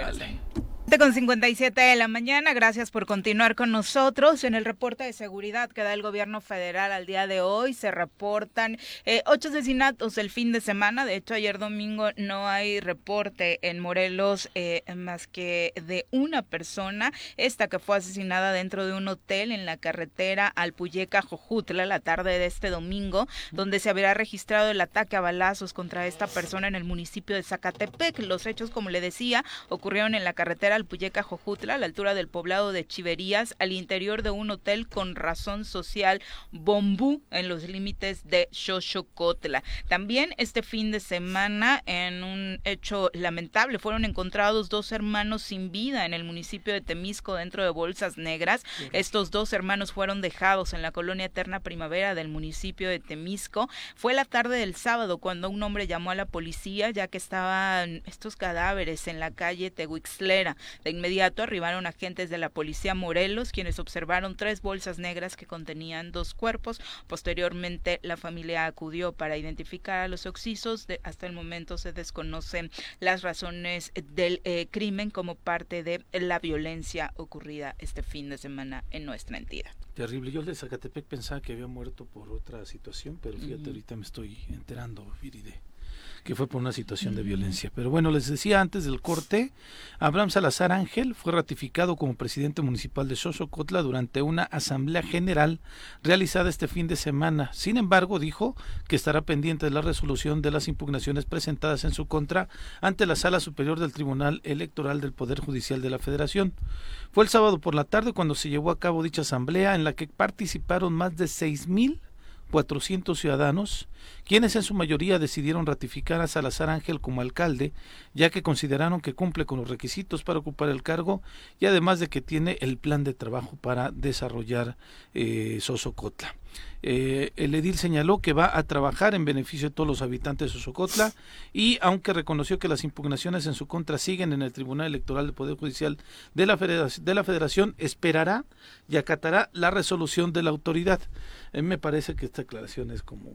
con 57 de la mañana, gracias por continuar con nosotros. En el reporte de seguridad que da el gobierno federal al día de hoy se reportan eh, ocho asesinatos el fin de semana. De hecho, ayer domingo no hay reporte en Morelos eh, más que de una persona, esta que fue asesinada dentro de un hotel en la carretera Alpuyeca Jojutla la tarde de este domingo, donde se habría registrado el ataque a balazos contra esta persona en el municipio de Zacatepec. Los hechos, como le decía, ocurrieron en la carretera Alpuyeca Jojutla, a la altura del poblado de Chiverías, al interior de un hotel con razón social Bombú, en los límites de Xochocotla. También este fin de semana, en un hecho lamentable, fueron encontrados dos hermanos sin vida en el municipio de Temisco dentro de bolsas negras. Estos dos hermanos fueron dejados en la colonia Eterna Primavera del municipio de Temisco. Fue la tarde del sábado cuando un hombre llamó a la policía ya que estaban estos cadáveres en la calle Tehuixlera. De inmediato arribaron agentes de la policía Morelos, quienes observaron tres bolsas negras que contenían dos cuerpos. Posteriormente, la familia acudió para identificar a los oxisos. hasta el momento se desconocen las razones del eh, crimen como parte de la violencia ocurrida este fin de semana en nuestra entidad. Terrible. Yo de Zacatepec pensaba que había muerto por otra situación, pero fíjate, ahorita me estoy enterando, Viride que fue por una situación de violencia. Pero bueno, les decía antes del corte, Abraham Salazar Ángel fue ratificado como presidente municipal de Xochocotla durante una asamblea general realizada este fin de semana. Sin embargo, dijo que estará pendiente de la resolución de las impugnaciones presentadas en su contra ante la Sala Superior del Tribunal Electoral del Poder Judicial de la Federación. Fue el sábado por la tarde cuando se llevó a cabo dicha asamblea en la que participaron más de seis mil 400 ciudadanos, quienes en su mayoría decidieron ratificar a Salazar Ángel como alcalde, ya que consideraron que cumple con los requisitos para ocupar el cargo y además de que tiene el plan de trabajo para desarrollar eh, Sosocotla. Eh, el edil señaló que va a trabajar en beneficio de todos los habitantes de Sosocotla y aunque reconoció que las impugnaciones en su contra siguen en el Tribunal Electoral del Poder Judicial de la, Federación, esperará y acatará la resolución de la autoridad. Mí me parece que esta aclaración es como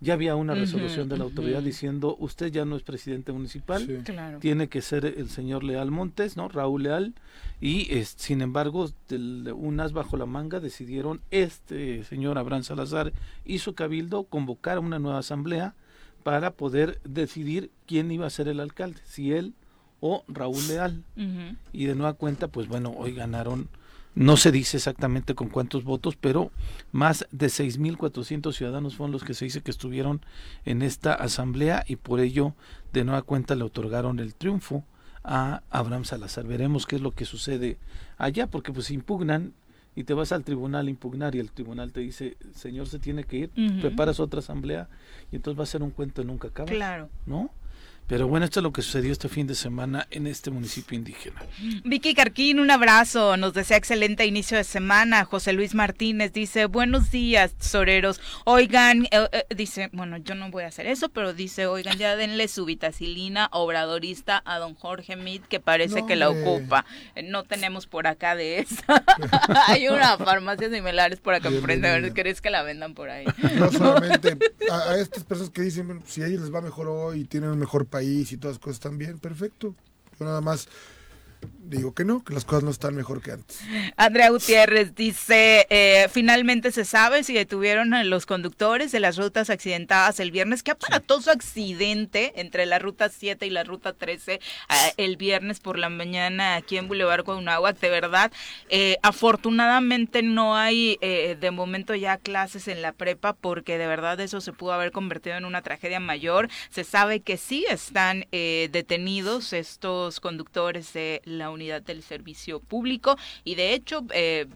ya había una resolución de la autoridad diciendo usted ya no es presidente municipal, tiene que ser el señor Leal Montes, ¿no? Raúl Leal, y sin embargo, un as bajo la manga decidieron este señor Abraham Salazar y su cabildo convocar una nueva asamblea para poder decidir quién iba a ser el alcalde, si él o Raúl Leal. Y de nueva cuenta, pues bueno, hoy ganaron no se dice exactamente con cuántos votos, pero más de 6.400 ciudadanos fueron los que se dice que estuvieron en esta asamblea y por ello de nueva cuenta le otorgaron el triunfo a Abraham Salazar. Veremos qué es lo que sucede allá, porque pues impugnan y te vas al tribunal a impugnar y el tribunal te dice, señor, se tiene que ir, preparas otra asamblea y entonces va a ser un cuento de nunca acaba. Claro. ¿No? Pero bueno, esto es lo que sucedió este fin de semana en este municipio indígena. Vicky Carquín, un abrazo. Nos desea excelente inicio de semana. José Luis Martínez dice, buenos días, soreros. Oigan, eh, eh, dice, bueno, yo no voy a hacer eso, pero dice, oigan, ya denle su vitacilina obradorista a don Jorge Mit, que parece que la ocupa. Eh, no tenemos por acá de esa. (laughs) Hay una farmacia similares por acá enfrente. ¿Crees que la vendan por ahí? (laughs) No solamente a, a estas personas que dicen, si a ellos les va mejor hoy y tienen un mejor país y todas las cosas están bien, perfecto. Nada más digo que no, que las cosas no están mejor que antes. Andrea Gutiérrez dice, eh, finalmente se sabe si detuvieron a los conductores de las rutas accidentadas el viernes. Qué aparatoso accidente entre la ruta 7 y la ruta 13 eh, el viernes por la mañana aquí en Boulevard Cuauhnáhuac. De verdad, eh, afortunadamente no hay de momento ya clases en la prepa porque de verdad eso se pudo haber convertido en una tragedia mayor. Se sabe que sí están detenidos estos conductores de la unidad del servicio público. Y de hecho eh,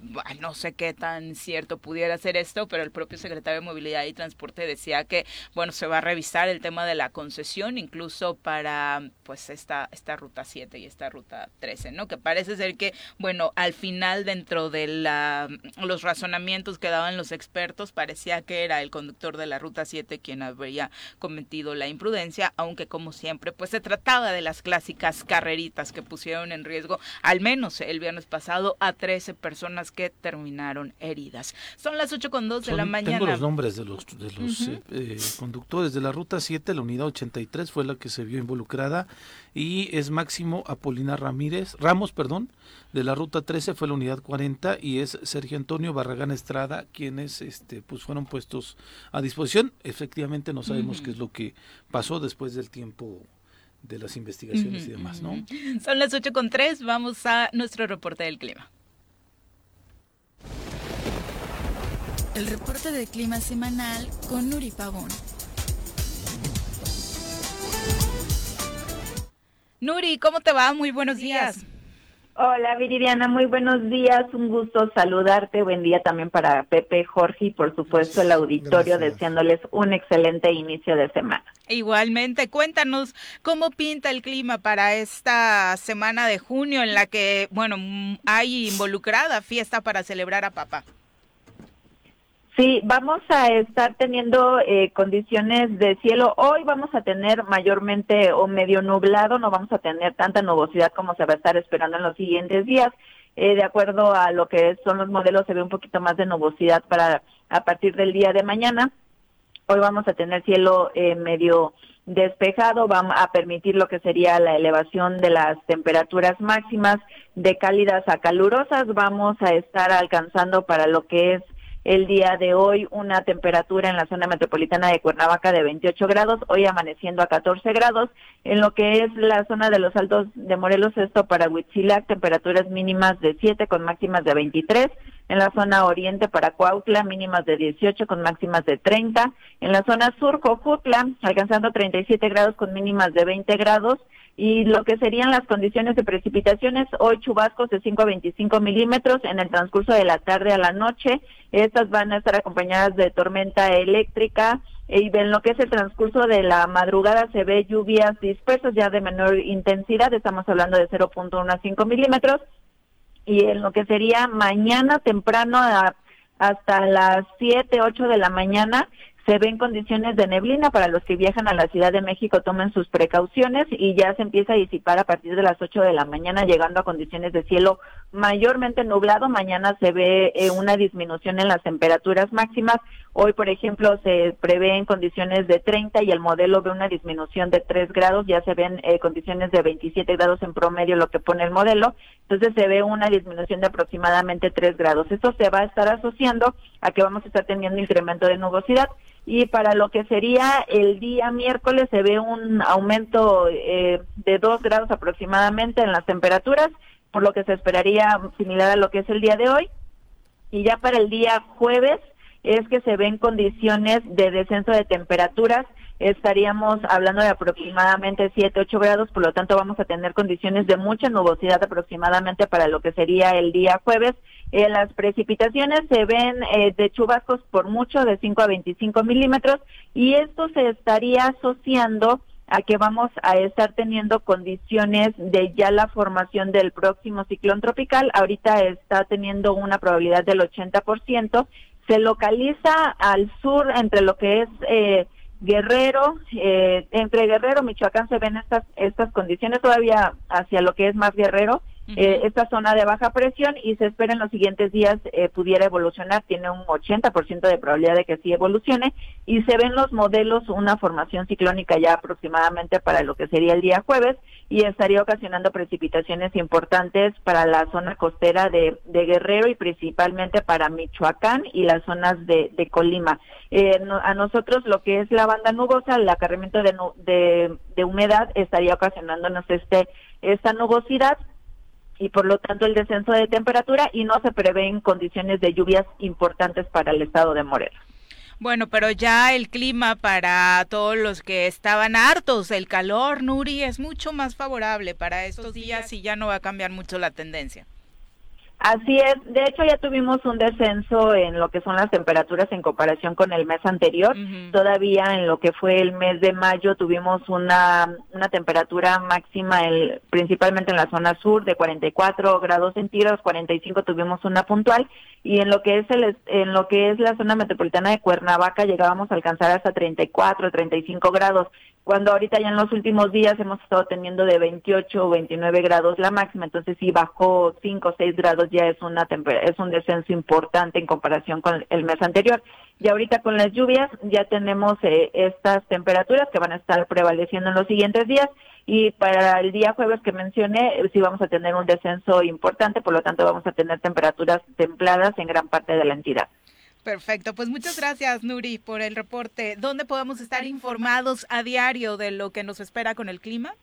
no sé qué tan cierto pudiera ser esto pero el propio secretario de movilidad y transporte decía que bueno se va a revisar el tema de la concesión incluso para pues esta esta ruta 7 y esta ruta 13 no que parece ser que bueno al final dentro de la los razonamientos que daban los expertos parecía que era el conductor de la ruta 7 quien habría cometido la imprudencia aunque como siempre pues se trataba de las clásicas carreritas que pusieron en riesgo al menos el viernes pasado a 13 personas que terminaron heridas. Son las 8 con 2 de la mañana. Tengo los nombres de los, de los eh, eh, conductores de la ruta 7, la unidad 83 fue la que se vio involucrada y es Máximo Apolina Ramírez, Ramos, perdón, de la ruta 13 fue la unidad 40 y es Sergio Antonio Barragán Estrada quienes este pues fueron puestos a disposición. Efectivamente no sabemos qué es lo que pasó después del tiempo de las investigaciones y demás, ¿no? Son las 8 con 3, vamos a nuestro reporte del clima. El reporte del clima semanal con Nuri Pavón. Nuri, ¿cómo te va? Muy buenos días. Hola Viridiana, muy buenos días, un gusto saludarte, buen día también para Pepe, Jorge y por supuesto el auditorio, deseándoles un excelente inicio de semana. Igualmente, cuéntanos cómo pinta el clima para esta semana de junio en la que, bueno, hay involucrada fiesta para celebrar a papá. Sí, vamos a estar teniendo eh, condiciones de cielo. Hoy vamos a tener mayormente o medio nublado, no vamos a tener tanta nubosidad como se va a estar esperando en los siguientes días. Eh, de acuerdo a lo que son los modelos, se ve un poquito más de nubosidad para a partir del día de mañana. Hoy vamos a tener cielo eh, medio despejado, vamos a permitir lo que sería la elevación de las temperaturas máximas de cálidas a calurosas. Vamos a estar alcanzando para lo que es el día de hoy una temperatura en la zona metropolitana de Cuernavaca de 28 grados, hoy amaneciendo a 14 grados. En lo que es la zona de los altos de Morelos, esto para Huitzilac, temperaturas mínimas de 7 con máximas de 23. En la zona oriente para Cuautla, mínimas de 18 con máximas de 30. En la zona sur, Cojutla, alcanzando 37 grados con mínimas de 20 grados y lo que serían las condiciones de precipitaciones, hoy chubascos de 5 a 25 milímetros en el transcurso de la tarde a la noche. Estas van a estar acompañadas de tormenta eléctrica y en lo que es el transcurso de la madrugada se ve lluvias dispersas ya de menor intensidad, estamos hablando de 0.1 a 5 milímetros. Y en lo que sería mañana temprano hasta las 7, 8 de la mañana, se ven condiciones de neblina para los que viajan a la Ciudad de México tomen sus precauciones y ya se empieza a disipar a partir de las 8 de la mañana llegando a condiciones de cielo mayormente nublado mañana se ve eh, una disminución en las temperaturas máximas. Hoy por ejemplo se prevé en condiciones de 30 y el modelo ve una disminución de 3 grados ya se ven eh, condiciones de 27 grados en promedio lo que pone el modelo. Entonces se ve una disminución de aproximadamente 3 grados. Esto se va a estar asociando a que vamos a estar teniendo incremento de nubosidad. Y para lo que sería el día miércoles se ve un aumento eh, de 2 grados aproximadamente en las temperaturas por lo que se esperaría similar a lo que es el día de hoy. Y ya para el día jueves es que se ven condiciones de descenso de temperaturas estaríamos hablando de aproximadamente 7, 8 grados, por lo tanto vamos a tener condiciones de mucha nubosidad aproximadamente para lo que sería el día jueves. Eh, las precipitaciones se ven eh, de chubascos por mucho de 5 a 25 milímetros y esto se estaría asociando a que vamos a estar teniendo condiciones de ya la formación del próximo ciclón tropical. Ahorita está teniendo una probabilidad del 80%. Se localiza al sur entre lo que es... Eh, Guerrero, eh, entre Guerrero, Michoacán se ven estas, estas condiciones todavía hacia lo que es más Guerrero, eh, esta zona de baja presión y se espera en los siguientes días eh, pudiera evolucionar, tiene un 80% de probabilidad de que sí evolucione. Y se ven los modelos una formación ciclónica ya aproximadamente para lo que sería el día jueves y estaría ocasionando precipitaciones importantes para la zona costera de, Guerrero y principalmente para Michoacán y las zonas de, Colima. Eh, a nosotros lo que es la banda nubosa, el acarramiento de, de, de humedad estaría ocasionándonos este esta nubosidad y por lo tanto el descenso de temperatura y no se prevén condiciones de lluvias importantes para el estado de Morelos. Bueno, pero ya el clima para todos los que estaban hartos el calor, Nuri, es mucho más favorable para estos días y ya no va a cambiar mucho la tendencia. Así es, de hecho ya tuvimos un descenso en lo que son las temperaturas en comparación con el mes anterior. Todavía en lo que fue el mes de mayo tuvimos una, una temperatura máxima, el, principalmente en la zona sur, de 44 grados centígrados, 45 tuvimos una puntual. Y en lo que es el, en lo que es la zona metropolitana de Cuernavaca llegábamos a alcanzar hasta 34, 35 grados cuando ahorita ya en los últimos días hemos estado teniendo de 28 o 29 grados la máxima, entonces si bajó 5 o 6 grados ya es una es un descenso importante en comparación con el mes anterior. Y ahorita con las lluvias ya tenemos eh, estas temperaturas que van a estar prevaleciendo en los siguientes días y para el día jueves que mencioné eh, sí vamos a tener un descenso importante, por lo tanto vamos a tener temperaturas templadas en gran parte de la entidad. Perfecto, pues muchas gracias Nuri por el reporte. ¿Dónde podemos estar informados a diario de lo que nos espera con el clima?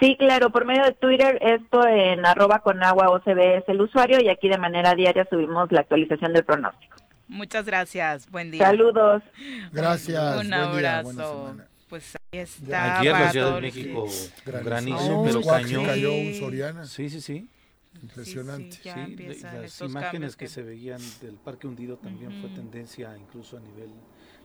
Sí, claro, por medio de Twitter, esto en arroba con agua OCB es el usuario y aquí de manera diaria subimos la actualización del pronóstico. Muchas gracias, buen día. Saludos. Gracias. Un abrazo. pues ahí está. La Ciudad de México, granizo, pero cañón. Cayó un Soriana. Sí, sí, sí. Impresionante. Sí, las imágenes que se veían del parque hundido también fue tendencia incluso a nivel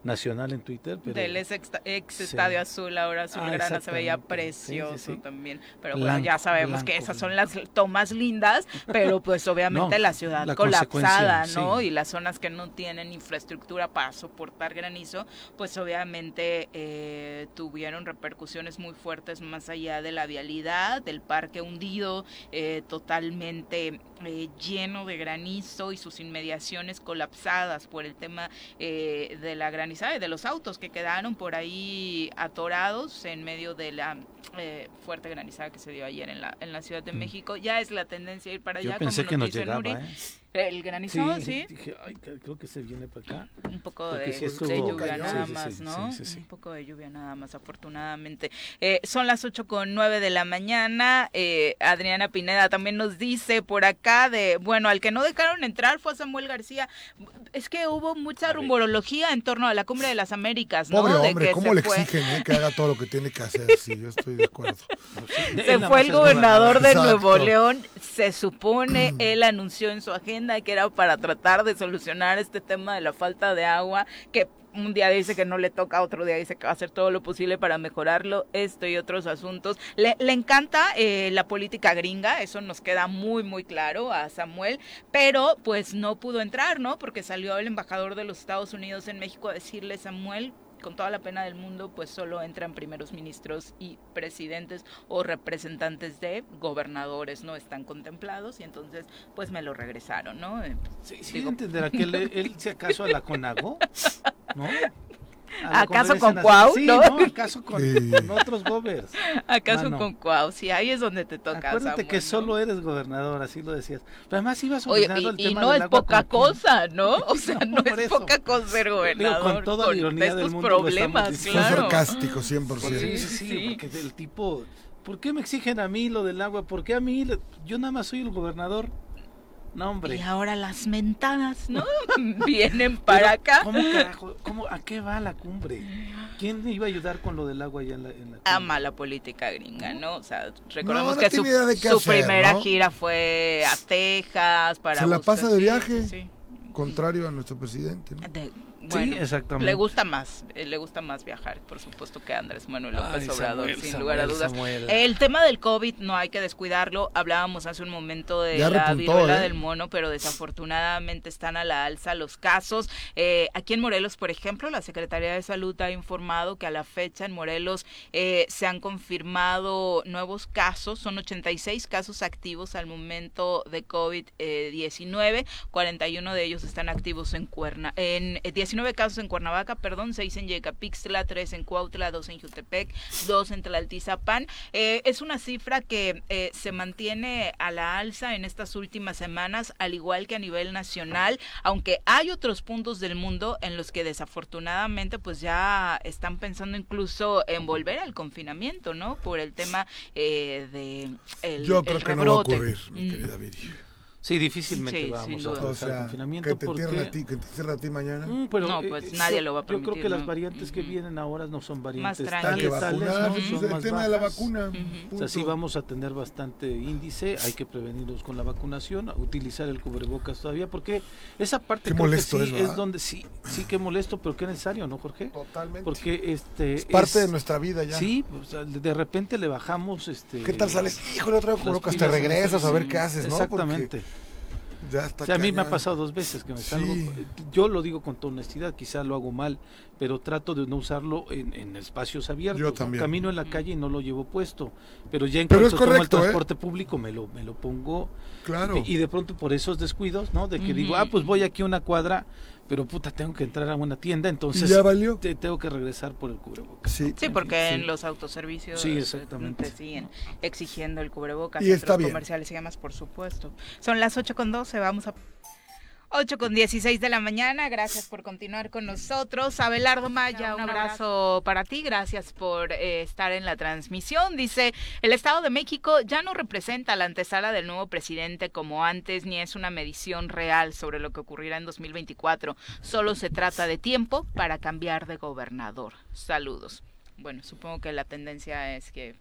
nacional en Twitter. Pero, Del ex, Estadio Azul, ahora Azulgrana ah, se veía precioso también. Pero bueno, ya sabemos que esas son las tomas lindas, pero pues (laughs) obviamente la ciudad colapsada, ¿no? Y las zonas que no tienen infraestructura para soportar granizo, pues obviamente eh, tuvieron repercusiones muy fuertes más allá de la vialidad, del parque hundido, eh, totalmente eh, lleno de granizo y sus inmediaciones colapsadas por el tema de la granizo de los autos que quedaron por ahí atorados en medio de la eh, fuerte granizada que se dio ayer en la, en la Ciudad de mm. México. Ya es la tendencia ir para allá. Yo pensé que nos llegaba, ¿eh? El granizo, sí. Dije, ay, creo que se viene para acá. Un poco de, lluvia nada más, ¿no? Un poco de lluvia nada más, afortunadamente. Eh, son las ocho con nueve de la mañana. Eh, Adriana Pineda también nos dice por acá de, bueno, al que no dejaron entrar fue Samuel García. Es que hubo mucha rumorología en torno a la Cumbre de las Américas, ¿no? Pobre hombre, ¿cómo le exigen eh, que haga todo lo que tiene que hacer? Sí, yo estoy de acuerdo. (laughs) Se fue el gobernador de Nuevo León. Se supone, (clears throat) él anunció en su agenda que era para tratar de solucionar este tema de la falta de agua, que un día dice que no le toca, otro día dice que va a hacer todo lo posible para mejorarlo, esto y otros asuntos. Le, encanta eh, la política gringa, eso nos queda muy, muy claro a Samuel, pero pues no pudo entrar, ¿no? Porque salió el embajador de los Estados Unidos en México a decirle, Samuel, con toda la pena del mundo, pues solo entran primeros ministros y presidentes o representantes de gobernadores, no están contemplados y entonces pues me lo regresaron, ¿no? Eh, sí, sí entenderá que él, él, si acaso a la CONAGO, ¿no? ¿Acaso con Cuau? Sí, ¿no? ¿Acaso con, otros gobers? ¿Acaso con Cuau? Sí, ahí es donde te toca. Acuérdate que solo eres gobernador, así lo decías. Pero además ibas Oye, y, el y no es poca cosa, ¿no? (laughs) O sea, no, es poca cosa ser gobernador. con toda la ironía del mundo problemas, claro. Sarcástico, 100%. Sí, sí, sí, porque el tipo ¿por qué me exigen a mí lo del agua? ¿Por qué a mí? Yo nada más soy el gobernador. No, hombre. Y ahora las mentadas, ¿no? (laughs) Vienen para acá. ¿Cómo carajo? ¿Cómo, ¿A qué va la cumbre? ¿Quién iba a ayudar con lo del agua allá en la, en la Ama la política gringa, ¿no? O sea, recordemos que su, primera gira fue a Texas para... Se la pasa de viaje, contrario a nuestro presidente. ¿no? Bueno, exactamente. Le gusta más, eh, le gusta más viajar, por supuesto, que Andrés Manuel López Obrador, sin lugar a dudas. El tema del COVID no hay que descuidarlo. Hablábamos hace un momento de la viruela ¿eh? del mono, pero desafortunadamente están a la alza los casos. Eh, aquí en Morelos, por ejemplo, la Secretaría de Salud ha informado que a la fecha en Morelos se han confirmado nuevos casos, son 86 casos activos al momento de COVID-19, 41 de ellos están activos en Cuerna, en 19 casos en Cuernavaca, perdón, 6 en Yecapixtla, 3 en Cuautla, 2 en Jutepec, 2 en Tlaltizapán. Eh, es una cifra que eh, se mantiene a la alza en estas últimas semanas, al igual que a nivel nacional, aunque hay otros puntos del mundo en los que desafortunadamente pues ya están pensando incluso en volver al confinamiento, ¿no? Por el tema eh, de el, Yo creo que no va a ocurrir, mi mm. querida Viri. Sí, difícilmente vamos a pasar o confinamiento. Que te, porque... a ti, que te cierre a ti mañana. Mm, pero, no, pues eh, nadie lo va a permitir. Yo creo que las variantes que vienen ahora no son variantes más tan letales, ¿no? Son el más tema de la vacuna. O sea, sí vamos a tener bastante índice, hay que prevenirnos con la vacunación, utilizar el cubrebocas todavía, porque esa parte creo que sí es, es, donde sí, sí que molesto, pero qué necesario, ¿no, Jorge? Totalmente. Porque este es parte de nuestra vida ya. Sí, o sea, de repente le bajamos este ¿Qué tal sales? Híjole, otra vez cubrebocas, te regresas a ver qué haces, ¿no? Exactamente a mí me ha pasado dos veces que me salgo. Yo lo digo con toda honestidad, quizás lo hago mal, pero trato de no usarlo en, espacios abiertos. Yo también. Camino en la calle y no lo llevo puesto, pero ya en cuanto tomo el ¿eh? transporte público me lo me lo pongo. Claro. Y, de pronto por esos descuidos, ¿no? De que digo, ah, pues voy aquí a una cuadra pero puta, tengo que entrar a una tienda, entonces ¿Ya valió? Te, tengo que regresar por el cubrebocas. Sí, sí porque en los autoservicios sí, exactamente. te siguen exigiendo el cubrebocas. Y está bien. comerciales y demás, por supuesto. Son las 8 con 12, vamos a... 8 con 16 de la mañana, gracias por continuar con nosotros. Abelardo Maya, un abrazo para ti, gracias por eh, estar en la transmisión. Dice, el Estado de México ya no representa la antesala del nuevo presidente como antes, ni es una medición real sobre lo que ocurrirá en 2024. Solo se trata de tiempo para cambiar de gobernador. Saludos. Bueno, supongo que la tendencia es que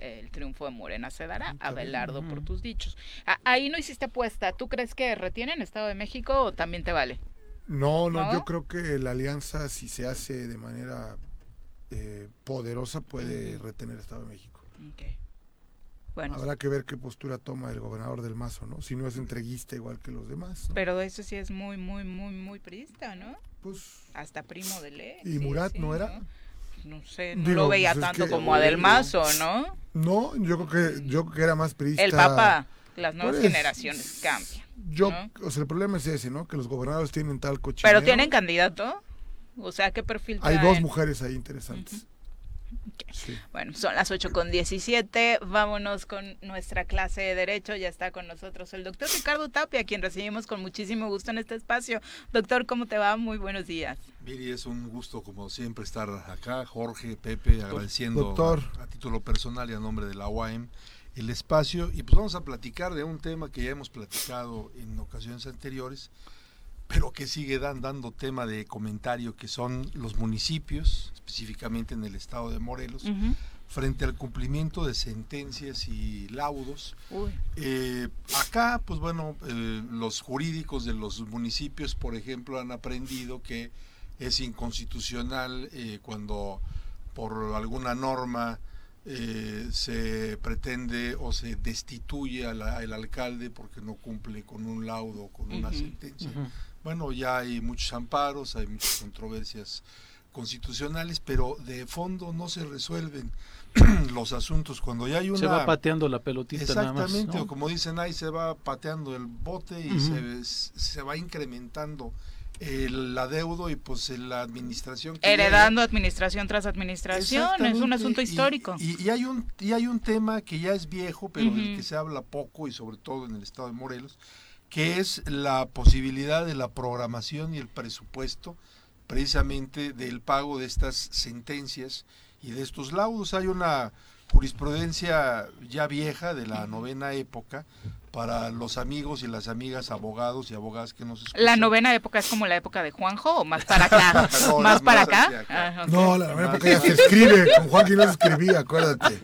el triunfo de Morena se dará. Abelardo, por tus dichos. ahí no hiciste apuesta. ¿Tú crees que retienen Estado de México o también te vale? No, no, yo creo que la alianza, si se hace de manera eh, poderosa, puede retener Estado de México. Bueno. Habrá que ver qué postura toma el gobernador del Mazo, ¿no? Si no es entreguista igual que los demás. Pero eso sí es muy, muy, muy, muy priista, ¿no? Pues. Hasta primo de ley. ¿Y Murat no era? no sé, no lo veía pues tanto como Adelmazo, ¿no? No, yo creo que yo creo que era más priista. El Papa, las nuevas pues, generaciones cambian. Yo, o sea, el problema es ese, ¿no? Que los gobernadores tienen tal cochinero. Pero tienen candidato. O sea, ¿qué perfil Hay dos mujeres ahí interesantes. Bueno, son las 8 con 17. Vámonos con nuestra clase de Derecho. Ya está con nosotros el doctor Ricardo Tapia, quien recibimos con muchísimo gusto en este espacio. Doctor, ¿cómo te va? Muy buenos días. Miri, es un gusto como siempre estar acá. Jorge, Pepe, agradeciendo doctor. A, título personal y a nombre de la UAM el espacio. Y pues vamos a platicar de un tema que ya hemos platicado en ocasiones anteriores pero que sigue dando tema de comentario, que son los municipios, específicamente en el estado de Morelos, frente al cumplimiento de sentencias y laudos. Eh, acá, pues bueno, eh, los jurídicos de los municipios, por ejemplo, han aprendido que es inconstitucional eh, cuando por alguna norma se pretende o se destituye al alcalde porque no cumple con un laudo o con una sentencia bueno, ya hay muchos amparos, hay muchas controversias constitucionales, pero de fondo no se resuelven (clears throat) los asuntos. Cuando ya hay una... Se va pateando la pelotita Exactamente, nada más, o como dicen ahí, se va pateando el bote y se, se, va incrementando el adeudo y pues la administración... Heredando administración tras administración, es un asunto histórico. Y, hay un, y hay un tema que ya es viejo, pero del que se habla poco y sobre todo en el estado de Morelos, que es la posibilidad de la programación y el presupuesto precisamente del pago de estas sentencias y de estos laudos. Hay una jurisprudencia ya vieja de la novena época para los amigos y las amigas abogados y abogadas que nos escuchan. ¿La novena época es como la época de Juanjo o más para acá? ¿Más para acá? Ah, no, la novena época ya se escribe, con Juanjo no se escribía, acuérdate.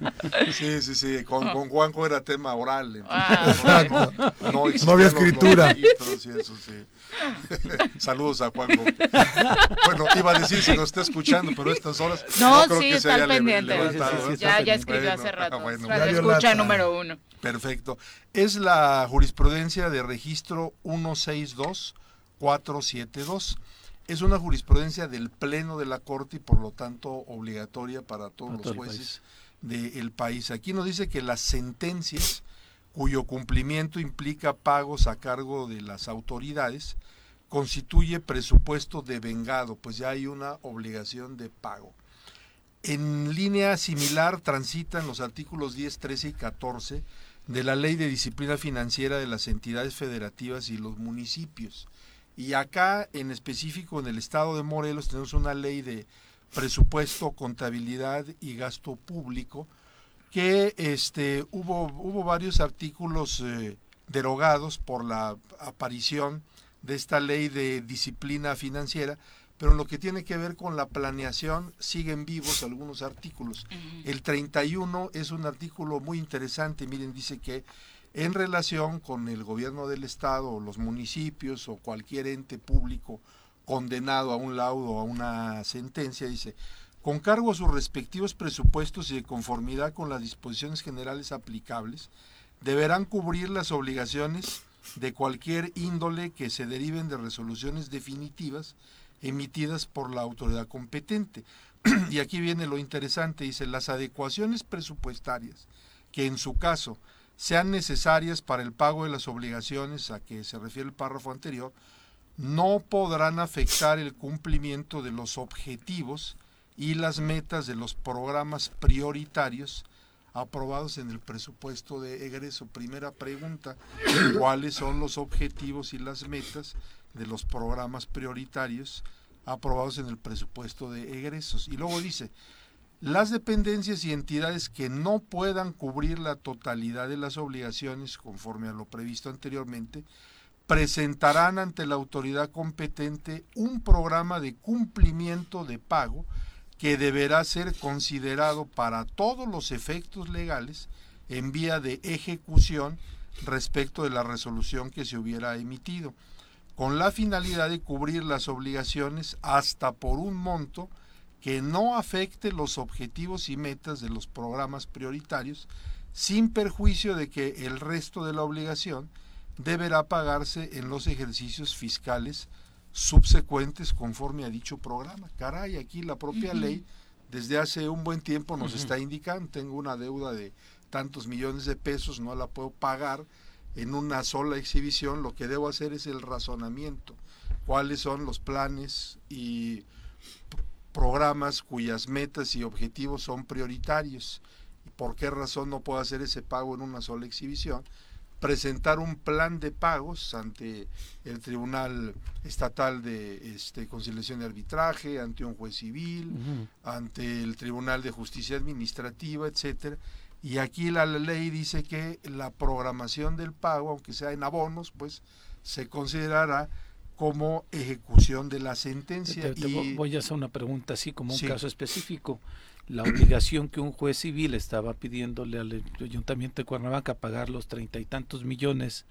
Sí, sí, sí, con, con Juanjo era tema oral. Ah, no, no, había escritura. (laughs) Saludos a Juanjo. bueno, iba a decir si nos está escuchando, pero estas horas no, creo sí, que pendiente. ya, ya escribió hace rato. Bueno, escucha número uno. Perfecto. Es la jurisprudencia de registro 162472. Es una jurisprudencia del Pleno de la Corte y por lo tanto obligatoria para todos los jueces del país. Aquí nos dice que las sentencias cuyo cumplimiento implica pagos a cargo de las autoridades constituye presupuesto de vengado, pues ya hay una obligación de pago. En línea similar transitan los artículos 10, 13 y 14 de la Ley de Disciplina Financiera de las entidades federativas y los municipios. Y acá, en específico, en el estado de Morelos, tenemos una ley de presupuesto, contabilidad y gasto público, que este, hubo, hubo varios artículos eh, derogados por la aparición de esta ley de disciplina financiera, pero en lo que tiene que ver con la planeación siguen vivos algunos artículos. El 31 es un artículo muy interesante, miren, dice que en relación con el gobierno del estado o los municipios o cualquier ente público condenado a un laudo o a una sentencia, dice, con cargo a sus respectivos presupuestos y de conformidad con las disposiciones generales aplicables, deberán cubrir las obligaciones de cualquier índole que se deriven de resoluciones definitivas emitidas por la autoridad competente. (clears throat) y aquí viene lo interesante, dice, las adecuaciones presupuestarias que en su caso sean necesarias para el pago de las obligaciones a que se refiere el párrafo anterior, no podrán afectar el cumplimiento de los objetivos y las metas de los programas prioritarios aprobados en el presupuesto de egreso. Primera pregunta, (coughs) ¿cuáles son los objetivos y las metas de los programas prioritarios aprobados en el presupuesto de egresos. Y luego dice, las dependencias y entidades que no puedan cubrir la totalidad de las obligaciones conforme a lo previsto anteriormente, presentarán ante la autoridad competente un programa de cumplimiento de pago que deberá ser considerado para todos los efectos legales en vía de ejecución respecto de la resolución que se hubiera emitido con la finalidad de cubrir las obligaciones hasta por un monto que no afecte los objetivos y metas de los programas prioritarios, sin perjuicio de que el resto de la obligación deberá pagarse en los ejercicios fiscales subsecuentes conforme a dicho programa. Caray, aquí la propia ley desde hace un buen tiempo nos está indicando, tengo una deuda de tantos millones de pesos, no la puedo pagar, en una sola exhibición, lo que debo hacer es el razonamiento. ¿Cuáles son los planes y programas cuyas metas y objetivos son prioritarios? ¿Y por qué razón no puedo hacer ese pago en una sola exhibición? Presentar un plan de pagos ante el Tribunal Estatal de este, Conciliación de Arbitraje, ante un juez civil, ante el Tribunal de Justicia Administrativa, etcétera, y aquí la ley dice que la programación del pago, aunque sea en abonos, pues se considerará como ejecución de la sentencia. y... voy a hacer una pregunta así como un caso específico. La obligación que un juez civil estaba pidiéndole al ayuntamiento de Cuernavaca pagar los treinta y tantos millones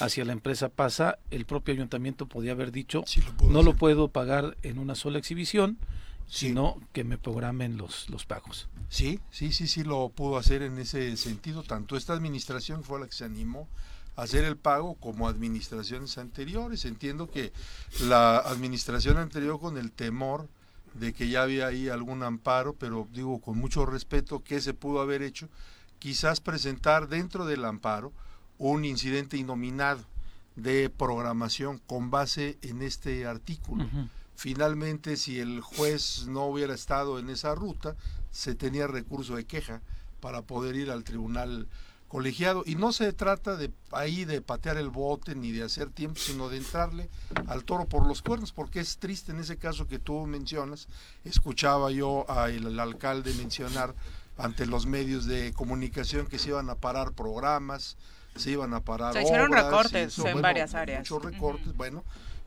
hacia la empresa pasa, el propio ayuntamiento podía haber dicho no lo puedo pagar en una sola exhibición, sino que me programen los, los pagos. Sí, sí, sí, sí lo pudo hacer en ese sentido. Tanto esta administración fue la que se animó a hacer el pago como administraciones anteriores. Entiendo que la administración anterior con el temor de que ya había ahí algún amparo, pero digo con mucho respeto, ¿qué se pudo haber hecho? Quizás presentar dentro del amparo un incidente inominado de programación con base en este artículo. Finalmente, si el juez no hubiera estado en esa ruta, se tenía recurso de queja para poder ir al tribunal colegiado. Y no se trata de ahí de patear el bote ni de hacer tiempo, sino de entrarle al toro por los cuernos, porque es triste en ese caso que tú mencionas. Escuchaba yo al alcalde mencionar ante los medios de comunicación que se iban a parar programas, se iban a parar. Se hicieron recortes en varias áreas. Muchos recortes, bueno,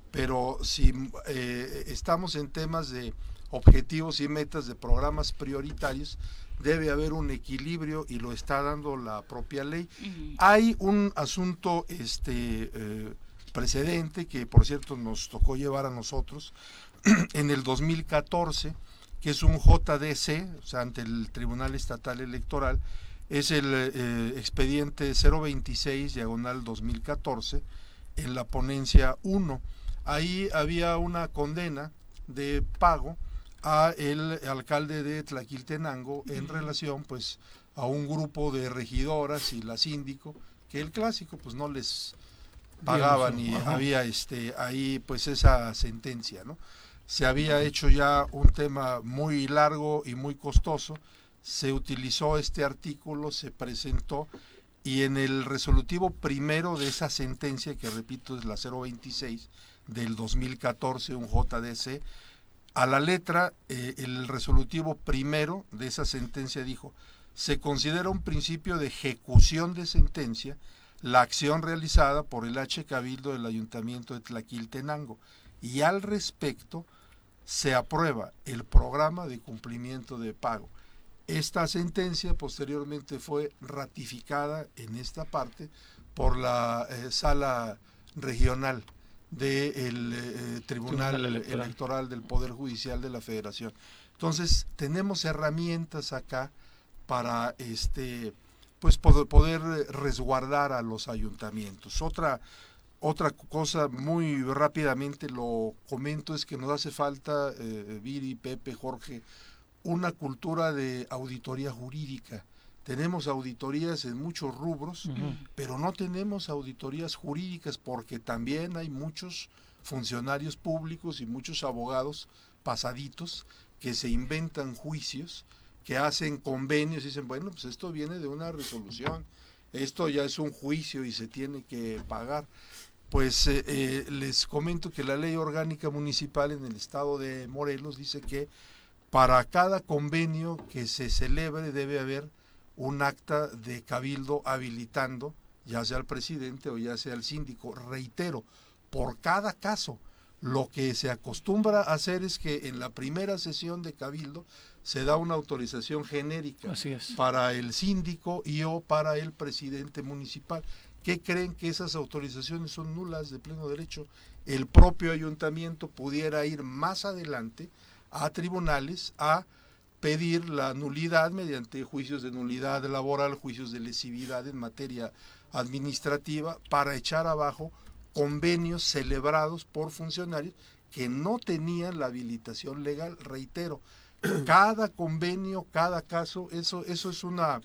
pero si eh, estamos en temas de objetivos y metas de programas prioritarios, debe haber un equilibrio y lo está dando la propia ley. Hay un asunto este eh, precedente que por cierto nos tocó llevar a nosotros (clears throat) en el 2014, que es un JDC, o sea, ante el Tribunal Estatal Electoral, es el eh, expediente 026 diagonal 2014 en la ponencia 1. Ahí había una condena de pago a el alcalde de Tlaquiltenango en relación pues a un grupo de regidoras y la síndico que el clásico pues no les pagaban y había este ahí pues esa sentencia, ¿no? Se había hecho ya un tema muy largo y muy costoso, se utilizó este artículo, se presentó y en el resolutivo primero de esa sentencia, que repito es la 026 del 2014, un JDC, a la letra, eh, el resolutivo primero de esa sentencia dijo, se considera un principio de ejecución de sentencia la acción realizada por el H Cabildo del Ayuntamiento de Tlaquiltenango y al respecto se aprueba el programa de cumplimiento de pago. Esta sentencia posteriormente fue ratificada en esta parte por la eh, sala regional del eh, Tribunal, electoral. del Poder Judicial de la Federación. Entonces, tenemos herramientas acá para este pues poder, resguardar a los ayuntamientos. Otra otra cosa muy rápidamente lo comento es que nos hace falta, eh, Viri, Pepe, Jorge, una cultura de auditoría jurídica. Tenemos auditorías en muchos rubros, pero no tenemos auditorías jurídicas porque también hay muchos funcionarios públicos y muchos abogados pasaditos que se inventan juicios, que hacen convenios y dicen, bueno, pues esto viene de una resolución, esto ya es un juicio y se tiene que pagar. Pues eh, eh, les comento que la ley orgánica municipal en el estado de Morelos dice que para cada convenio que se celebre debe haber un acta de cabildo habilitando, ya sea al presidente o ya sea al síndico. Reitero, por cada caso, lo que se acostumbra a hacer es que en la primera sesión de cabildo se da una autorización genérica para el síndico y o para el presidente municipal. ¿Qué creen que esas autorizaciones son nulas de pleno derecho? El propio ayuntamiento pudiera ir más adelante a tribunales a pedir la nulidad mediante juicios de nulidad laboral, juicios de lesividad en materia administrativa, para echar abajo convenios celebrados por funcionarios que no tenían la habilitación legal, reitero, (clears throat) cada convenio, cada caso, eso, eso es una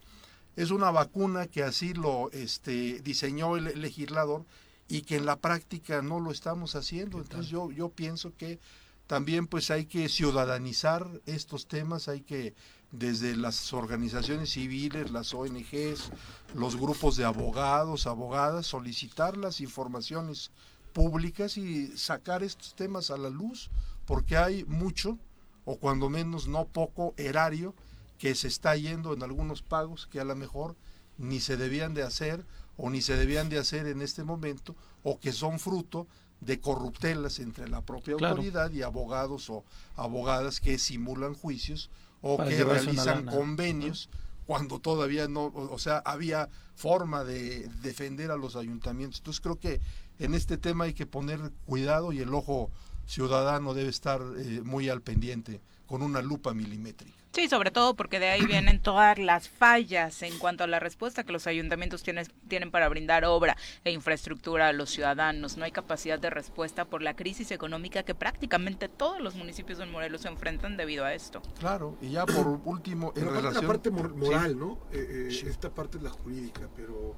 es una vacuna que así lo este, diseñó el legislador y que en la práctica no lo estamos haciendo. Entonces yo, yo pienso que también pues hay que ciudadanizar estos temas, hay que desde las organizaciones civiles, las ONGs, los grupos de abogados, abogadas, solicitar las informaciones públicas y sacar estos temas a la luz, porque hay mucho, o cuando menos no poco, erario que se está yendo en algunos pagos que a lo mejor ni se debían de hacer o ni se debían de hacer en este momento, o que son fruto de corruptelas entre la propia autoridad y abogados o abogadas que simulan juicios o que realizan convenios cuando todavía no, o sea, había forma de defender a los ayuntamientos. Entonces creo que en este tema hay que poner cuidado y el ojo ciudadano debe estar eh, muy al pendiente con una lupa milimétrica. Sí, sobre todo porque de ahí vienen todas las fallas en cuanto a la respuesta que los ayuntamientos tienen, tienen para brindar obra e infraestructura a los ciudadanos. No hay capacidad de respuesta por la crisis económica que prácticamente todos los municipios de Morelos se enfrentan debido a esto. Claro, y ya por (coughs) último, en relación... La parte moral, ¿no? Eh, eh, esta parte es la jurídica, pero